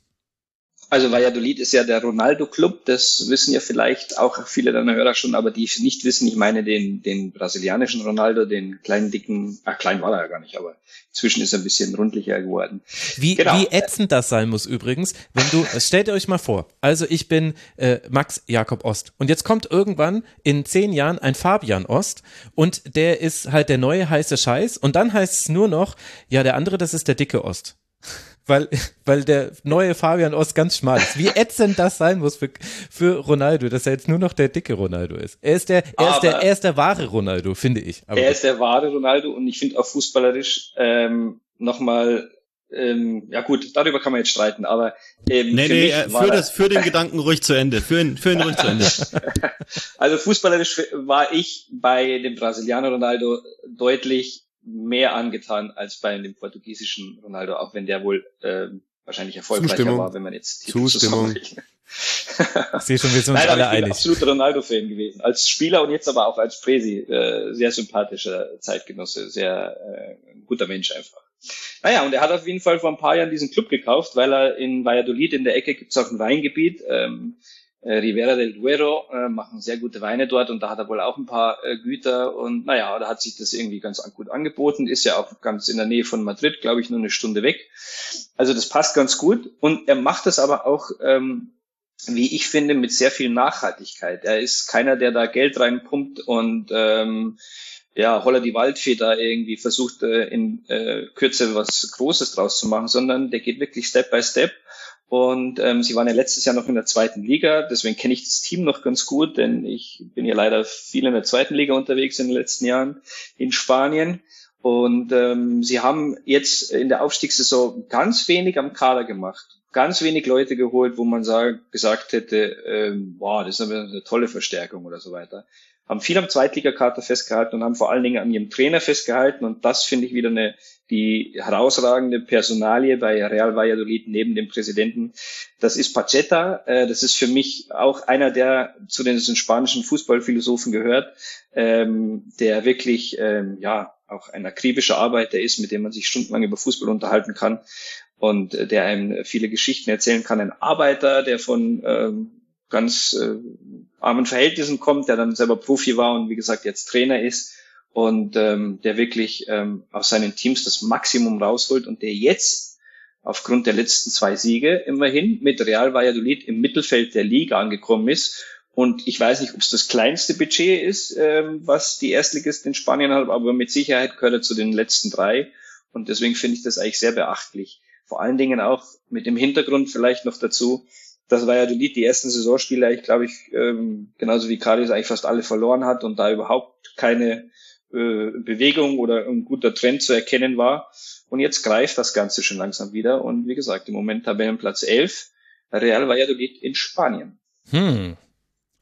Also Valladolid ist ja der Ronaldo-Club, das wissen ja vielleicht auch viele deiner Hörer schon, aber die nicht wissen, ich meine den, den brasilianischen Ronaldo, den kleinen, dicken, ach klein war er ja gar nicht, aber inzwischen ist er ein bisschen rundlicher geworden. Wie, genau. wie ätzend das sein muss übrigens, wenn du, stellt euch mal vor, also ich bin äh, Max Jakob Ost und jetzt kommt irgendwann in zehn Jahren ein Fabian Ost und der ist halt der neue heiße Scheiß und dann heißt es nur noch, ja der andere, das ist der dicke Ost weil, weil der neue Fabian Ost ganz schmal ist. Wie ätzend das sein muss für, für Ronaldo, dass er jetzt nur noch der dicke Ronaldo ist. Er ist der, er ist der, er ist der wahre Ronaldo, finde ich. Aber er ist der wahre Ronaldo und ich finde auch fußballerisch ähm, nochmal ähm, ja gut, darüber kann man jetzt streiten, aber ähm, nee, nee, äh, für, das, für den Gedanken ruhig zu Ende, für ihn, für ihn ruhig zu Ende. also fußballerisch war ich bei dem Brasilianer Ronaldo deutlich mehr angetan als bei dem portugiesischen Ronaldo, auch wenn der wohl äh, wahrscheinlich erfolgreicher Zustimmung. war, wenn man jetzt Titel Zustimmung. ich sehe schon, wir sind uns Nein, alle ich einig. Bin absoluter Ronaldo-Fan gewesen. Als Spieler und jetzt aber auch als Presi. Äh, sehr sympathischer Zeitgenosse, sehr äh, guter Mensch einfach. Naja, und er hat auf jeden Fall vor ein paar Jahren diesen Club gekauft, weil er in Valladolid in der Ecke gibt es auch ein Weingebiet. Ähm, äh, Rivera del Duero äh, machen sehr gute Weine dort und da hat er wohl auch ein paar äh, Güter und naja, da hat sich das irgendwie ganz gut angeboten, ist ja auch ganz in der Nähe von Madrid, glaube ich, nur eine Stunde weg. Also das passt ganz gut und er macht das aber auch, ähm, wie ich finde, mit sehr viel Nachhaltigkeit. Er ist keiner, der da Geld reinpumpt und ähm, ja, Holler die Waldfee da irgendwie versucht, äh, in äh, Kürze was Großes draus zu machen, sondern der geht wirklich Step by Step und ähm, sie waren ja letztes Jahr noch in der zweiten Liga, deswegen kenne ich das Team noch ganz gut, denn ich bin ja leider viel in der zweiten Liga unterwegs in den letzten Jahren in Spanien. Und ähm, sie haben jetzt in der Aufstiegssaison ganz wenig am Kader gemacht. Ganz wenig Leute geholt, wo man sag, gesagt hätte, ähm, boah, das ist eine, eine tolle Verstärkung oder so weiter haben viel am Zweitligakater festgehalten und haben vor allen Dingen an ihrem Trainer festgehalten. Und das finde ich wieder eine, die herausragende Personalie bei Real Valladolid neben dem Präsidenten. Das ist Pacheta. Äh, das ist für mich auch einer, der zu den spanischen Fußballphilosophen gehört, ähm, der wirklich, ähm, ja, auch ein akribischer Arbeiter ist, mit dem man sich stundenlang über Fußball unterhalten kann und äh, der einem viele Geschichten erzählen kann. Ein Arbeiter, der von ähm, ganz äh, armen Verhältnissen kommt, der dann selber Profi war und wie gesagt jetzt Trainer ist und ähm, der wirklich ähm, aus seinen Teams das Maximum rausholt und der jetzt aufgrund der letzten zwei Siege immerhin mit Real Valladolid im Mittelfeld der Liga angekommen ist. Und ich weiß nicht, ob es das kleinste Budget ist, ähm, was die Erstligist in Spanien hat, aber mit Sicherheit gehört er zu den letzten drei. Und deswegen finde ich das eigentlich sehr beachtlich. Vor allen Dingen auch mit dem Hintergrund vielleicht noch dazu, das ja die, ersten Saisonspiele, ich glaube ich, ähm, genauso wie Karius eigentlich fast alle verloren hat und da überhaupt keine äh, Bewegung oder ein guter Trend zu erkennen war. Und jetzt greift das Ganze schon langsam wieder. Und wie gesagt, im Moment Tabellenplatz 11, Real Valladolid in Spanien. Hm.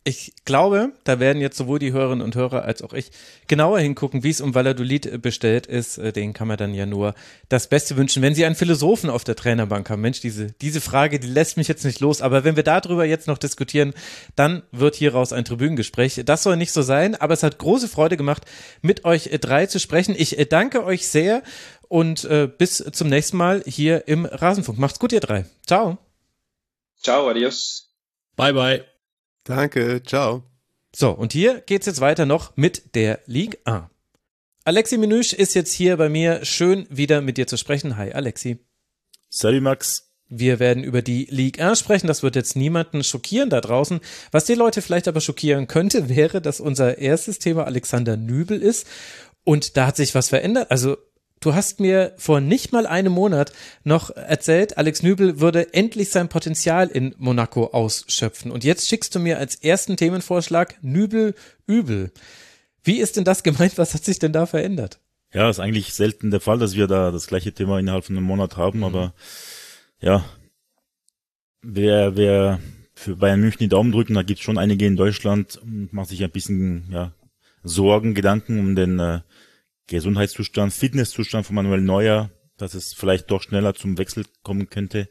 Ich glaube, da werden jetzt sowohl die Hörerinnen und Hörer als auch ich genauer hingucken, wie es um Valladolid bestellt ist. Äh, den kann man dann ja nur das Beste wünschen, wenn sie einen Philosophen auf der Trainerbank haben. Mensch, diese, diese Frage, die lässt mich jetzt nicht los. Aber wenn wir darüber jetzt noch diskutieren, dann wird hieraus ein Tribünengespräch. Das soll nicht so sein, aber es hat große Freude gemacht, mit euch drei zu sprechen. Ich äh, danke euch sehr und äh, bis zum nächsten Mal hier im Rasenfunk. Macht's gut, ihr drei. Ciao. Ciao, adios. Bye, bye. Danke, ciao. So, und hier geht's jetzt weiter noch mit der Ligue 1. Alexi Menüsch ist jetzt hier bei mir. Schön wieder mit dir zu sprechen. Hi, Alexi. Salut, Max. Wir werden über die Ligue 1 sprechen. Das wird jetzt niemanden schockieren da draußen. Was die Leute vielleicht aber schockieren könnte, wäre, dass unser erstes Thema Alexander Nübel ist. Und da hat sich was verändert. Also Du hast mir vor nicht mal einem Monat noch erzählt, Alex Nübel würde endlich sein Potenzial in Monaco ausschöpfen. Und jetzt schickst du mir als ersten Themenvorschlag Nübel übel. Wie ist denn das gemeint? Was hat sich denn da verändert? Ja, ist eigentlich selten der Fall, dass wir da das gleiche Thema innerhalb von einem Monat haben, mhm. aber ja, wer, wer für Bayern München die Daumen drücken, da gibt's schon einige in Deutschland und macht sich ein bisschen ja, Sorgen, Gedanken um den äh, Gesundheitszustand, Fitnesszustand von Manuel Neuer, dass es vielleicht doch schneller zum Wechsel kommen könnte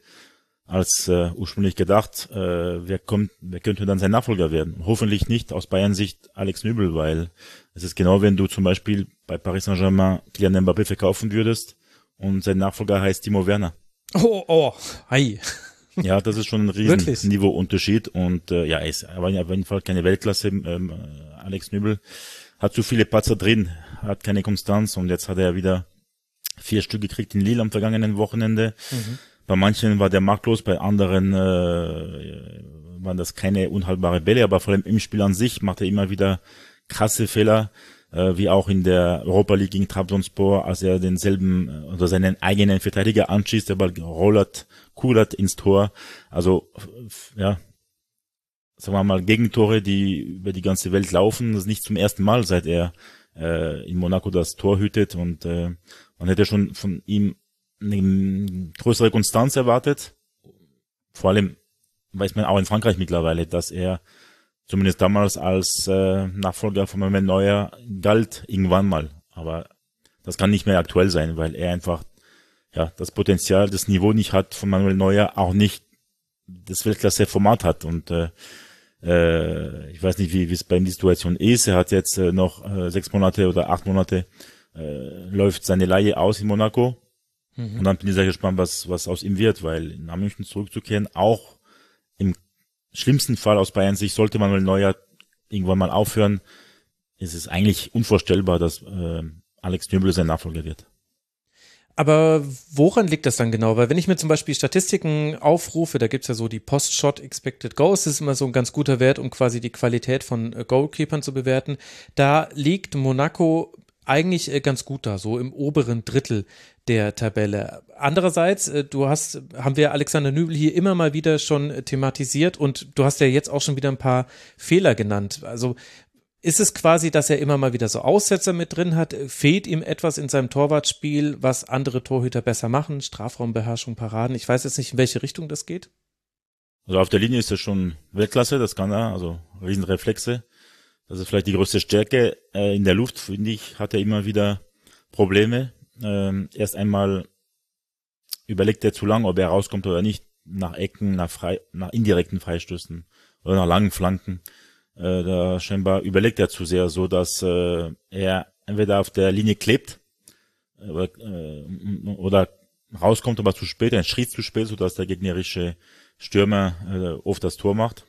als äh, ursprünglich gedacht. Äh, wer kommt, wer könnte dann sein Nachfolger werden? Hoffentlich nicht aus Bayern Sicht Alex Nübel, weil es ist genau, wenn du zum Beispiel bei Paris Saint-Germain Kylian Mbappé verkaufen würdest und sein Nachfolger heißt Timo Werner. Oh, oh, hi. Ja, das ist schon ein riesen Niveauunterschied und äh, ja, er ist aber auf jeden Fall keine Weltklasse. Ähm, Alex Nübel hat zu viele Patzer drin, hat keine Konstanz und jetzt hat er wieder vier Stück gekriegt in Lille am vergangenen Wochenende. Mhm. Bei manchen war der marktlos, bei anderen äh, waren das keine unhaltbare Bälle, aber vor allem im Spiel an sich macht er immer wieder krasse Fehler, äh, wie auch in der Europa League gegen Trabzonspor, als er denselben äh, oder seinen eigenen Verteidiger anschießt, der Ball rollert, kullert ins Tor. Also ja, sagen wir mal, Gegentore, die über die ganze Welt laufen. Das ist nicht zum ersten Mal, seit er äh, in Monaco das Tor hütet und äh, man hätte schon von ihm eine größere Konstanz erwartet. Vor allem weiß man auch in Frankreich mittlerweile, dass er zumindest damals als äh, Nachfolger von Manuel Neuer galt irgendwann mal. Aber das kann nicht mehr aktuell sein, weil er einfach ja das Potenzial, das Niveau nicht hat von Manuel Neuer, auch nicht das Weltklasse-Format hat und äh, äh, ich weiß nicht, wie es bei ihm die Situation ist. Er hat jetzt äh, noch äh, sechs Monate oder acht Monate äh, läuft seine Leihe aus in Monaco. Mhm. Und dann bin ich sehr gespannt, was, was aus ihm wird, weil nach München zurückzukehren, auch im schlimmsten Fall aus Bayern sich sollte Manuel Neuer irgendwann mal aufhören, ist es eigentlich unvorstellbar, dass äh, Alex Nübel sein Nachfolger wird. Aber woran liegt das dann genau? Weil wenn ich mir zum Beispiel Statistiken aufrufe, da gibt's ja so die Post-Shot Expected Goals, das ist immer so ein ganz guter Wert, um quasi die Qualität von äh, Goalkeepern zu bewerten. Da liegt Monaco eigentlich äh, ganz gut da, so im oberen Drittel der Tabelle. Andererseits, äh, du hast, haben wir Alexander Nübel hier immer mal wieder schon thematisiert und du hast ja jetzt auch schon wieder ein paar Fehler genannt. Also ist es quasi, dass er immer mal wieder so Aussetzer mit drin hat? Fehlt ihm etwas in seinem Torwartspiel, was andere Torhüter besser machen? Strafraumbeherrschung, Paraden? Ich weiß jetzt nicht, in welche Richtung das geht. Also auf der Linie ist er schon Weltklasse, das kann er, also Riesenreflexe. Das ist vielleicht die größte Stärke. Äh, in der Luft, finde ich, hat er immer wieder Probleme. Ähm, erst einmal überlegt er zu lang, ob er rauskommt oder nicht, nach Ecken, nach, frei, nach indirekten Freistößen oder nach langen Flanken äh, da scheinbar überlegt er zu sehr, so dass äh, er entweder auf der Linie klebt äh, oder rauskommt, aber zu spät, ein Schritt zu spät, so dass der gegnerische Stürmer äh, oft das Tor macht.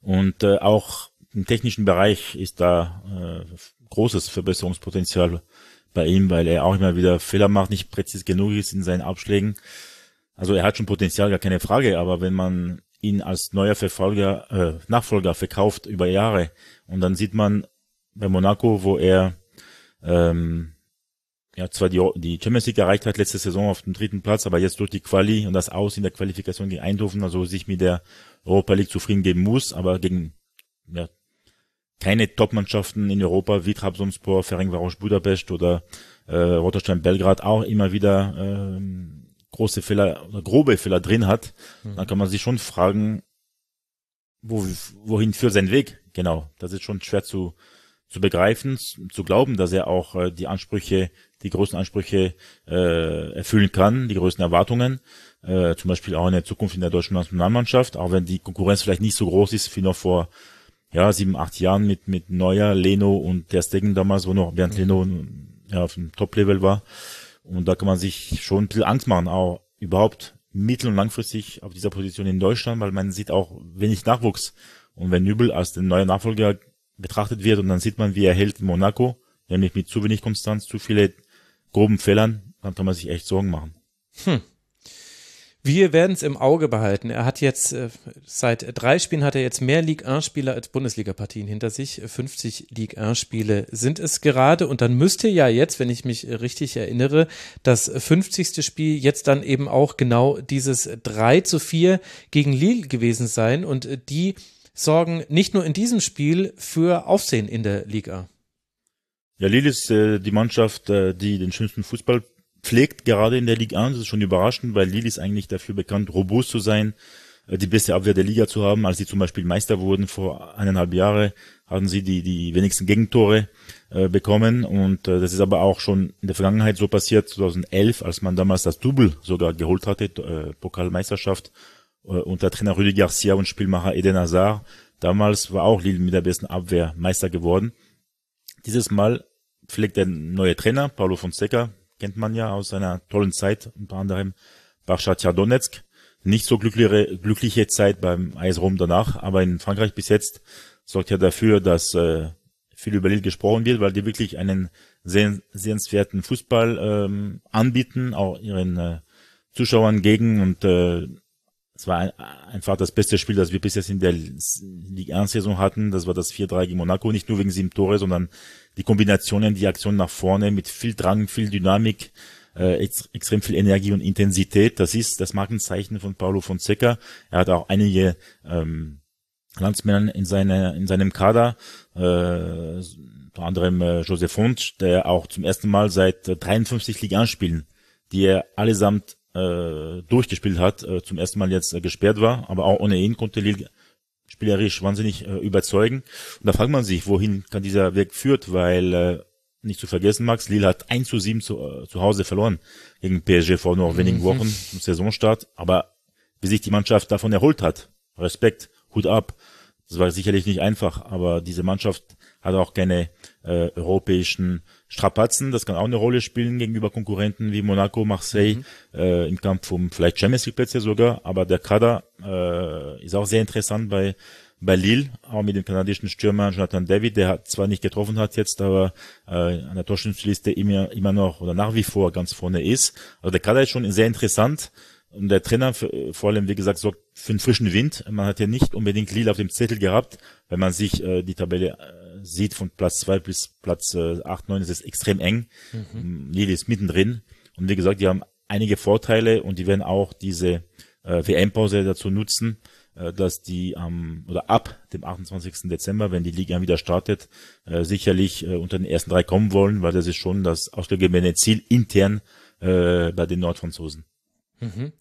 Und äh, auch im technischen Bereich ist da äh, großes Verbesserungspotenzial bei ihm, weil er auch immer wieder Fehler macht, nicht präzis genug ist in seinen Abschlägen. Also er hat schon Potenzial, gar keine Frage, aber wenn man ihn als neuer Verfolger, äh, Nachfolger verkauft über Jahre. Und dann sieht man bei Monaco, wo er ähm, ja zwar die, die Champions League erreicht hat letzte Saison auf dem dritten Platz, aber jetzt durch die Quali und das Aus in der Qualifikation gegen Eindhoven, also sich mit der Europa League zufrieden geben muss, aber gegen ja, keine Top-Mannschaften in Europa wie Trabzonspor, Ferencvaros Budapest oder äh, Rotterdam Belgrad auch immer wieder ähm, große Fehler oder grobe Fehler drin hat, mhm. dann kann man sich schon fragen, wo, wohin führt sein Weg? Genau, das ist schon schwer zu, zu begreifen, zu glauben, dass er auch äh, die Ansprüche, die großen Ansprüche äh, erfüllen kann, die größten Erwartungen, äh, zum Beispiel auch in der Zukunft in der deutschen Nationalmannschaft, auch wenn die Konkurrenz vielleicht nicht so groß ist wie noch vor ja, sieben, acht Jahren mit, mit Neuer, Leno und der Stegen damals, wo noch Bernd Leno ja, auf dem Top-Level war. Und da kann man sich schon ein bisschen Angst machen, auch überhaupt mittel- und langfristig auf dieser Position in Deutschland, weil man sieht auch wenig Nachwuchs. Und wenn Nübel als der neue Nachfolger betrachtet wird und dann sieht man, wie er hält in Monaco, nämlich mit zu wenig Konstanz, zu viele groben Fehlern, dann kann man sich echt Sorgen machen. Hm. Wir werden es im Auge behalten. Er hat jetzt äh, seit drei Spielen hat er jetzt mehr Ligue 1 Spiele als Bundesliga-Partien hinter sich. 50 Ligue 1 Spiele sind es gerade und dann müsste ja jetzt, wenn ich mich richtig erinnere, das 50. Spiel jetzt dann eben auch genau dieses 3 zu 4 gegen Lille gewesen sein und äh, die sorgen nicht nur in diesem Spiel für Aufsehen in der Liga. Ja, Lille ist äh, die Mannschaft, äh, die den schönsten Fußball pflegt gerade in der Liga 1. Das ist schon überraschend, weil Lille ist eigentlich dafür bekannt, robust zu sein, äh, die beste Abwehr der Liga zu haben. Als sie zum Beispiel Meister wurden vor eineinhalb Jahre, hatten sie die, die wenigsten Gegentore äh, bekommen. Und äh, das ist aber auch schon in der Vergangenheit so passiert, 2011, als man damals das Double sogar geholt hatte, äh, Pokalmeisterschaft, äh, unter Trainer Rüdi Garcia und Spielmacher Eden Hazard. Damals war auch Lille mit der besten Abwehr Meister geworden. Dieses Mal pflegt der neue Trainer, Paulo Fonseca, kennt man ja aus seiner tollen Zeit, unter anderem Shakhtar Donetsk. Nicht so glückliche, glückliche Zeit beim AS Rom danach, aber in Frankreich bis jetzt sorgt ja dafür, dass äh, viel über Lille gesprochen wird, weil die wirklich einen sehr sehenswerten Fußball ähm, anbieten, auch ihren äh, Zuschauern gegen und äh, es war ein, einfach das beste Spiel, das wir bis jetzt in der Ligue 1 Saison hatten. Das war das 4-3 gegen Monaco, nicht nur wegen sieben Tore, sondern die Kombinationen, die Aktionen nach vorne mit viel Drang, viel Dynamik, äh, ex extrem viel Energie und Intensität. Das ist das Markenzeichen von Paulo Fonseca. Er hat auch einige ähm, Landsmänner in, seine, in seinem Kader, äh, unter anderem äh, Joseph Font, der auch zum ersten Mal seit 53 Ligue 1 Spielen, die er allesamt äh, durchgespielt hat, äh, zum ersten Mal jetzt äh, gesperrt war, aber auch ohne ihn konnte Lille spielerisch wahnsinnig äh, überzeugen. Und da fragt man sich, wohin kann dieser Weg führt, weil äh, nicht zu vergessen, Max, Lille hat 1 zu 7 zu, äh, zu Hause verloren gegen PSG vor nur wenigen mhm. Wochen zum Saisonstart. Aber wie sich die Mannschaft davon erholt hat, Respekt, Hut ab. Das war sicherlich nicht einfach, aber diese Mannschaft hat auch keine äh, europäischen Strapazen. Das kann auch eine Rolle spielen gegenüber Konkurrenten wie Monaco, Marseille mhm. äh, im Kampf um vielleicht Champions League Plätze sogar. Aber der Kader äh, ist auch sehr interessant bei bei Lille, auch mit dem kanadischen Stürmer Jonathan David, der hat zwar nicht getroffen hat jetzt, aber äh, an der Torschützenliste immer, immer noch oder nach wie vor ganz vorne ist. Also der Kader ist schon sehr interessant. Und der Trainer, vor allem, wie gesagt, sorgt für einen frischen Wind. Man hat ja nicht unbedingt Lille auf dem Zettel gehabt, wenn man sich äh, die Tabelle äh, sieht, von Platz zwei bis Platz äh, acht, neun ist es extrem eng. Mhm. Lille ist mittendrin. Und wie gesagt, die haben einige Vorteile und die werden auch diese äh, WM-Pause dazu nutzen, äh, dass die am oder ab dem 28. Dezember, wenn die Liga wieder startet, äh, sicherlich äh, unter den ersten drei kommen wollen, weil das ist schon das ausgegebene Ziel intern äh, bei den Nordfranzosen.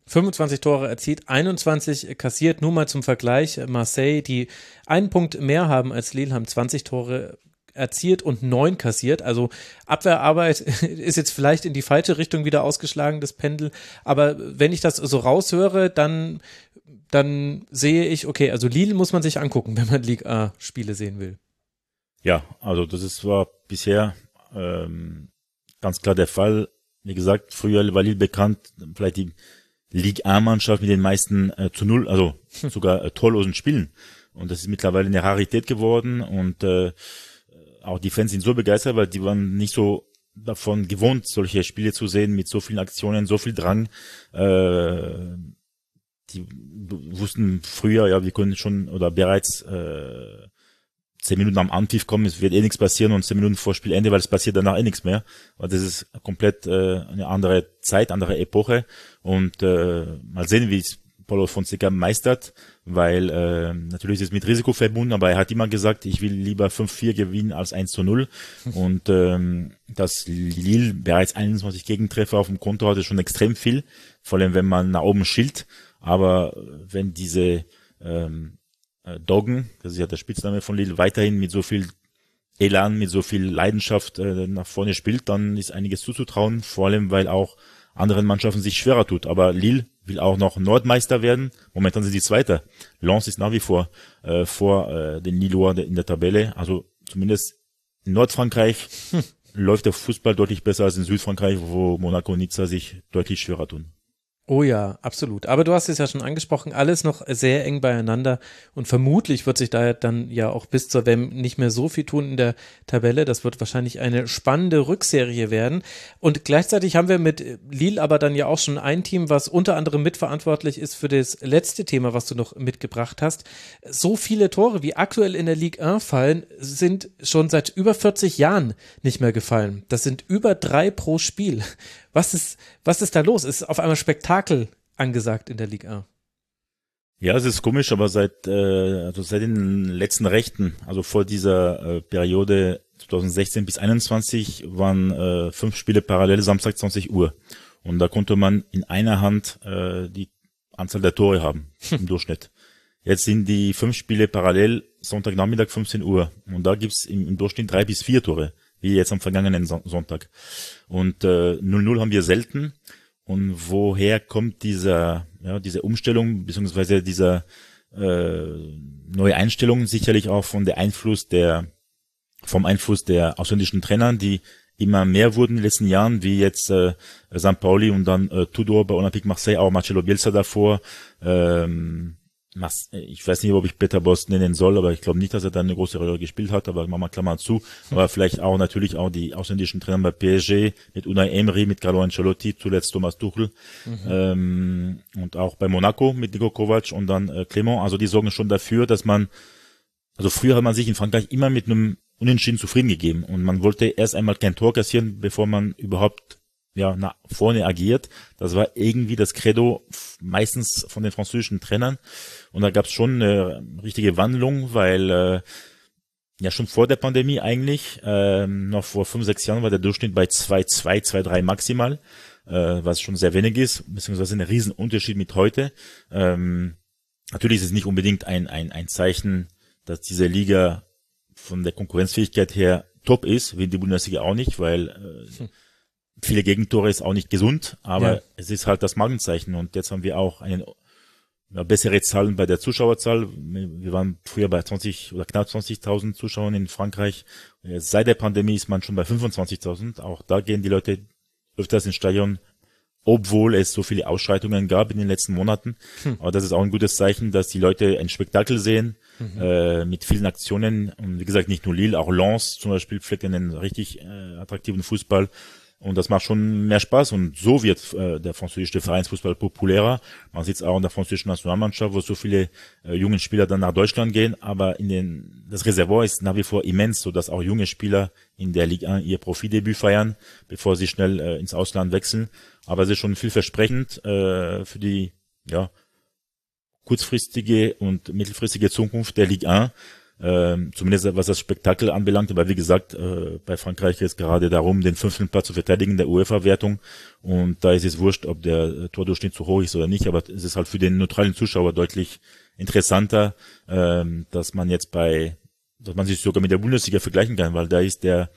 25 mhm. Tore erzielt, 21 kassiert. Nur mal zum Vergleich, Marseille, die einen Punkt mehr haben als Lille, haben 20 Tore erzielt und neun kassiert. Also Abwehrarbeit ist jetzt vielleicht in die falsche Richtung wieder ausgeschlagen, das Pendel. Aber wenn ich das so raushöre, dann, dann sehe ich, okay, also Lille muss man sich angucken, wenn man Ligue A Spiele sehen will. Ja, also das ist, war bisher ähm, ganz klar der Fall. Wie gesagt, früher war Lille bekannt, vielleicht die Ligue A-Mannschaft mit den meisten äh, zu null, also sogar äh, torlosen Spielen. Und das ist mittlerweile eine Rarität geworden und äh, auch die Fans sind so begeistert, weil die waren nicht so davon gewohnt, solche Spiele zu sehen mit so vielen Aktionen, so viel Drang. Äh, die wussten früher, ja, wir können schon oder bereits äh, zehn Minuten am Anpfiff kommen, es wird eh nichts passieren und zehn Minuten vor Spielende, weil es passiert danach eh nichts mehr. Weil das ist komplett äh, eine andere Zeit, andere Epoche. Und äh, mal sehen, wie es Paulo Fonseca meistert, weil äh, natürlich ist es mit Risiko verbunden, aber er hat immer gesagt, ich will lieber 5-4 gewinnen als 1 zu 0. Und ähm, dass Lille bereits 21 Gegentreffer auf dem Konto hat, ist schon extrem viel, vor allem wenn man nach oben schilt. Aber wenn diese ähm, äh, Doggen, das ist ja der Spitzname von Lille, weiterhin mit so viel Elan, mit so viel Leidenschaft äh, nach vorne spielt, dann ist einiges zuzutrauen, vor allem weil auch anderen Mannschaften sich schwerer tut. Aber Lille will auch noch Nordmeister werden. Momentan sind sie Zweiter. Lens ist nach wie vor äh, vor äh, den Lillois in der Tabelle. Also zumindest in Nordfrankreich hm. läuft der Fußball deutlich besser als in Südfrankreich, wo Monaco und Nizza sich deutlich schwerer tun. Oh ja, absolut. Aber du hast es ja schon angesprochen, alles noch sehr eng beieinander und vermutlich wird sich da dann ja auch bis zur WM nicht mehr so viel tun in der Tabelle. Das wird wahrscheinlich eine spannende Rückserie werden. Und gleichzeitig haben wir mit Lille aber dann ja auch schon ein Team, was unter anderem mitverantwortlich ist für das letzte Thema, was du noch mitgebracht hast. So viele Tore, wie aktuell in der Ligue 1 fallen, sind schon seit über 40 Jahren nicht mehr gefallen. Das sind über drei pro Spiel. Was ist, was ist da los? Ist auf einmal Spektakel angesagt in der Liga? Ja, es ist komisch, aber seit, äh, also seit den letzten Rechten, also vor dieser äh, Periode 2016 bis 21 waren äh, fünf Spiele parallel Samstag 20 Uhr. Und da konnte man in einer Hand äh, die Anzahl der Tore haben im Durchschnitt. Jetzt sind die fünf Spiele parallel Sonntagnachmittag 15 Uhr. Und da gibt's im, im Durchschnitt drei bis vier Tore wie jetzt am vergangenen Sonntag. Und 0-0 äh, haben wir selten. Und woher kommt dieser, ja, diese Umstellung, beziehungsweise dieser äh, neue Einstellung? Sicherlich auch von der Einfluss der, vom Einfluss der ausländischen Trainer, die immer mehr wurden in den letzten Jahren, wie jetzt äh, St. Pauli und dann äh, Tudor bei Olympique Marseille, auch Marcelo Bielsa davor, ähm, ich weiß nicht, ob ich Peter Boss nennen soll, aber ich glaube nicht, dass er da eine große Rolle gespielt hat, aber machen wir Klammer zu. Aber vielleicht auch natürlich auch die ausländischen Trainer bei PSG, mit Unai Emery, mit Carlo Ancelotti, zuletzt Thomas Tuchel mhm. ähm, und auch bei Monaco mit Nico Kovac und dann äh, Clement. Also die sorgen schon dafür, dass man, also früher hat man sich in Frankreich immer mit einem Unentschieden zufrieden gegeben und man wollte erst einmal kein Tor kassieren, bevor man überhaupt ja, nach vorne agiert. Das war irgendwie das Credo meistens von den französischen Trainern. Und da gab es schon eine richtige Wandlung, weil äh, ja schon vor der Pandemie eigentlich, äh, noch vor fünf, sechs Jahren war der Durchschnitt bei 2,2, 2,3 maximal, äh, was schon sehr wenig ist, beziehungsweise ein Riesenunterschied mit heute. Ähm, natürlich ist es nicht unbedingt ein, ein, ein Zeichen, dass diese Liga von der Konkurrenzfähigkeit her top ist, wie die Bundesliga auch nicht, weil äh, hm viele Gegentore ist auch nicht gesund, aber ja. es ist halt das Magenzeichen und jetzt haben wir auch einen ja, bessere Zahlen bei der Zuschauerzahl. Wir waren früher bei 20 oder knapp 20.000 Zuschauern in Frankreich. Jetzt seit der Pandemie ist man schon bei 25.000. Auch da gehen die Leute öfters ins Stadion, obwohl es so viele Ausschreitungen gab in den letzten Monaten. Hm. Aber das ist auch ein gutes Zeichen, dass die Leute ein Spektakel sehen, mhm. äh, mit vielen Aktionen. Und wie gesagt, nicht nur Lille, auch Lens zum Beispiel pflegt einen richtig äh, attraktiven Fußball. Und das macht schon mehr Spaß und so wird äh, der französische Vereinsfußball populärer. Man sieht es auch in der französischen Nationalmannschaft, wo so viele äh, junge Spieler dann nach Deutschland gehen, aber in den, das Reservoir ist nach wie vor immens, so dass auch junge Spieler in der Liga ihr Profidebüt feiern, bevor sie schnell äh, ins Ausland wechseln. Aber es ist schon vielversprechend äh, für die ja, kurzfristige und mittelfristige Zukunft der Liga 1 ähm, zumindest was das Spektakel anbelangt. Aber wie gesagt, äh, bei Frankreich ist gerade darum, den fünften Platz zu verteidigen der UEFA-Wertung. Und da ist es wurscht, ob der Tordurchschnitt zu hoch ist oder nicht. Aber es ist halt für den neutralen Zuschauer deutlich interessanter, ähm, dass man jetzt bei, dass man sich sogar mit der Bundesliga vergleichen kann, weil da ist der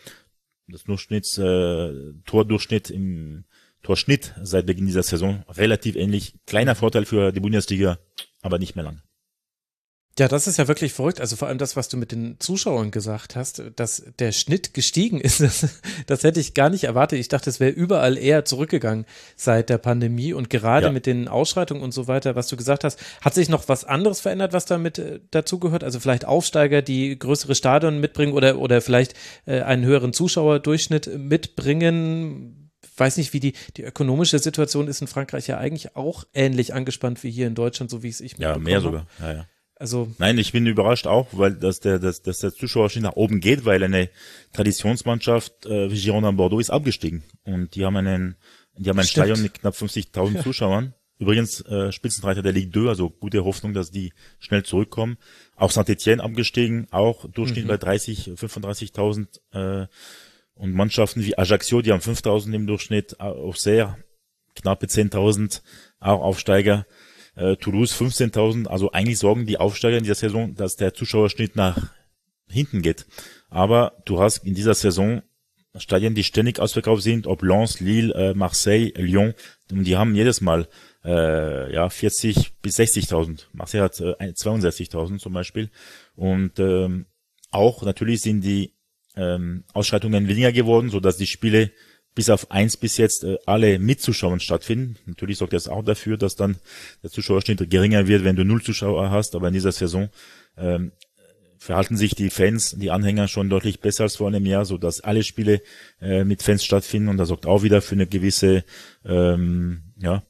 das Durchschnitts, äh, Tordurchschnitt im Torschnitt seit Beginn dieser Saison relativ ähnlich. Kleiner Vorteil für die Bundesliga, aber nicht mehr lang. Ja, das ist ja wirklich verrückt. Also vor allem das, was du mit den Zuschauern gesagt hast, dass der Schnitt gestiegen ist, das, das hätte ich gar nicht erwartet. Ich dachte, es wäre überall eher zurückgegangen seit der Pandemie und gerade ja. mit den Ausschreitungen und so weiter, was du gesagt hast, hat sich noch was anderes verändert, was damit äh, dazugehört? Also vielleicht Aufsteiger, die größere Stadion mitbringen oder, oder vielleicht äh, einen höheren Zuschauerdurchschnitt mitbringen? weiß nicht, wie die, die ökonomische Situation ist in Frankreich ja eigentlich auch ähnlich angespannt wie hier in Deutschland, so wie es ich Ja, mehr sogar. Ja, ja. Also Nein, ich bin überrascht auch, weil dass der, dass, dass der Zuschauerschnitt nach oben geht, weil eine Traditionsmannschaft äh, wie Girondin Bordeaux ist abgestiegen und die haben einen, die haben ein Stimmt. Stadion mit knapp 50.000 Zuschauern. Übrigens äh, Spitzenreiter der Ligue 2, also gute Hoffnung, dass die schnell zurückkommen. Auch Saint-Etienne abgestiegen, auch Durchschnitt mhm. bei 30, 35.000 äh, und Mannschaften wie Ajaccio, die haben 5.000 im Durchschnitt, Auxerre knappe 10.000, auch Aufsteiger. Äh, Toulouse 15.000. Also eigentlich sorgen die Aufsteiger in dieser Saison, dass der Zuschauerschnitt nach hinten geht. Aber du hast in dieser Saison Stadien, die ständig ausverkauft sind, ob Lens, Lille, äh, Marseille, Lyon, und die haben jedes Mal äh, ja 40 bis 60.000. Marseille hat äh, 62.000 zum Beispiel. Und ähm, auch natürlich sind die ähm, Ausschreitungen weniger geworden, so dass die Spiele bis auf eins bis jetzt äh, alle mitzuschauen stattfinden. Natürlich sorgt das auch dafür, dass dann der Zuschauerschnitt geringer wird, wenn du null Zuschauer hast, aber in dieser Saison ähm, verhalten sich die Fans, die Anhänger schon deutlich besser als vor einem Jahr, so dass alle Spiele äh, mit Fans stattfinden und das sorgt auch wieder für eine gewisse ähm, ja,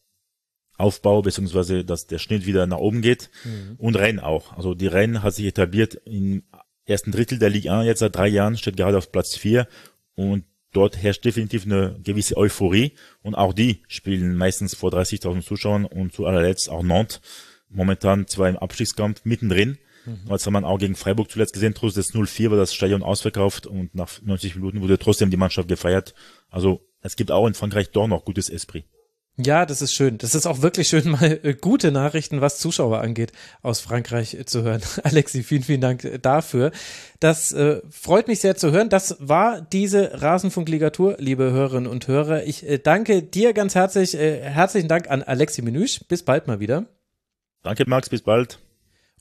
Aufbau, beziehungsweise dass der Schnitt wieder nach oben geht mhm. und Rennen auch. Also die Rennen hat sich etabliert im ersten Drittel der Liga jetzt seit drei Jahren, steht gerade auf Platz vier und dort herrscht definitiv eine gewisse Euphorie und auch die spielen meistens vor 30.000 Zuschauern und zu allerletzt auch Nantes momentan zwar im Abstiegskampf mittendrin, Mhm. Als haben man auch gegen Freiburg zuletzt gesehen, trotz des 0-4 war das Stadion ausverkauft und nach 90 Minuten wurde trotzdem die Mannschaft gefeiert. Also es gibt auch in Frankreich doch noch gutes Esprit. Ja, das ist schön. Das ist auch wirklich schön, mal äh, gute Nachrichten, was Zuschauer angeht, aus Frankreich äh, zu hören. Alexi, vielen, vielen Dank äh, dafür. Das äh, freut mich sehr zu hören. Das war diese Rasenfunkligatur, liebe Hörerinnen und Hörer. Ich äh, danke dir ganz herzlich. Äh, herzlichen Dank an Alexi Menüsch. Bis bald mal wieder. Danke, Max. Bis bald.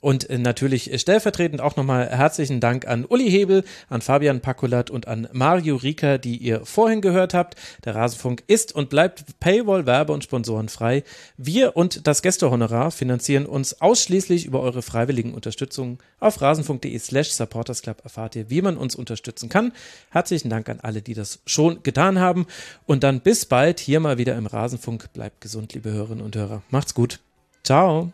Und äh, natürlich stellvertretend auch nochmal herzlichen Dank an Uli Hebel, an Fabian Pakulat und an Mario Rieker, die ihr vorhin gehört habt. Der Rasenfunk ist und bleibt Paywall, Werbe und Sponsoren frei. Wir und das Gästehonorar finanzieren uns ausschließlich über eure freiwilligen Unterstützung. Auf rasenfunk.de slash supportersclub erfahrt ihr, wie man uns unterstützen kann. Herzlichen Dank an alle, die das schon getan haben. Und dann bis bald hier mal wieder im Rasenfunk. Bleibt gesund, liebe Hörerinnen und Hörer. Macht's gut. Ciao.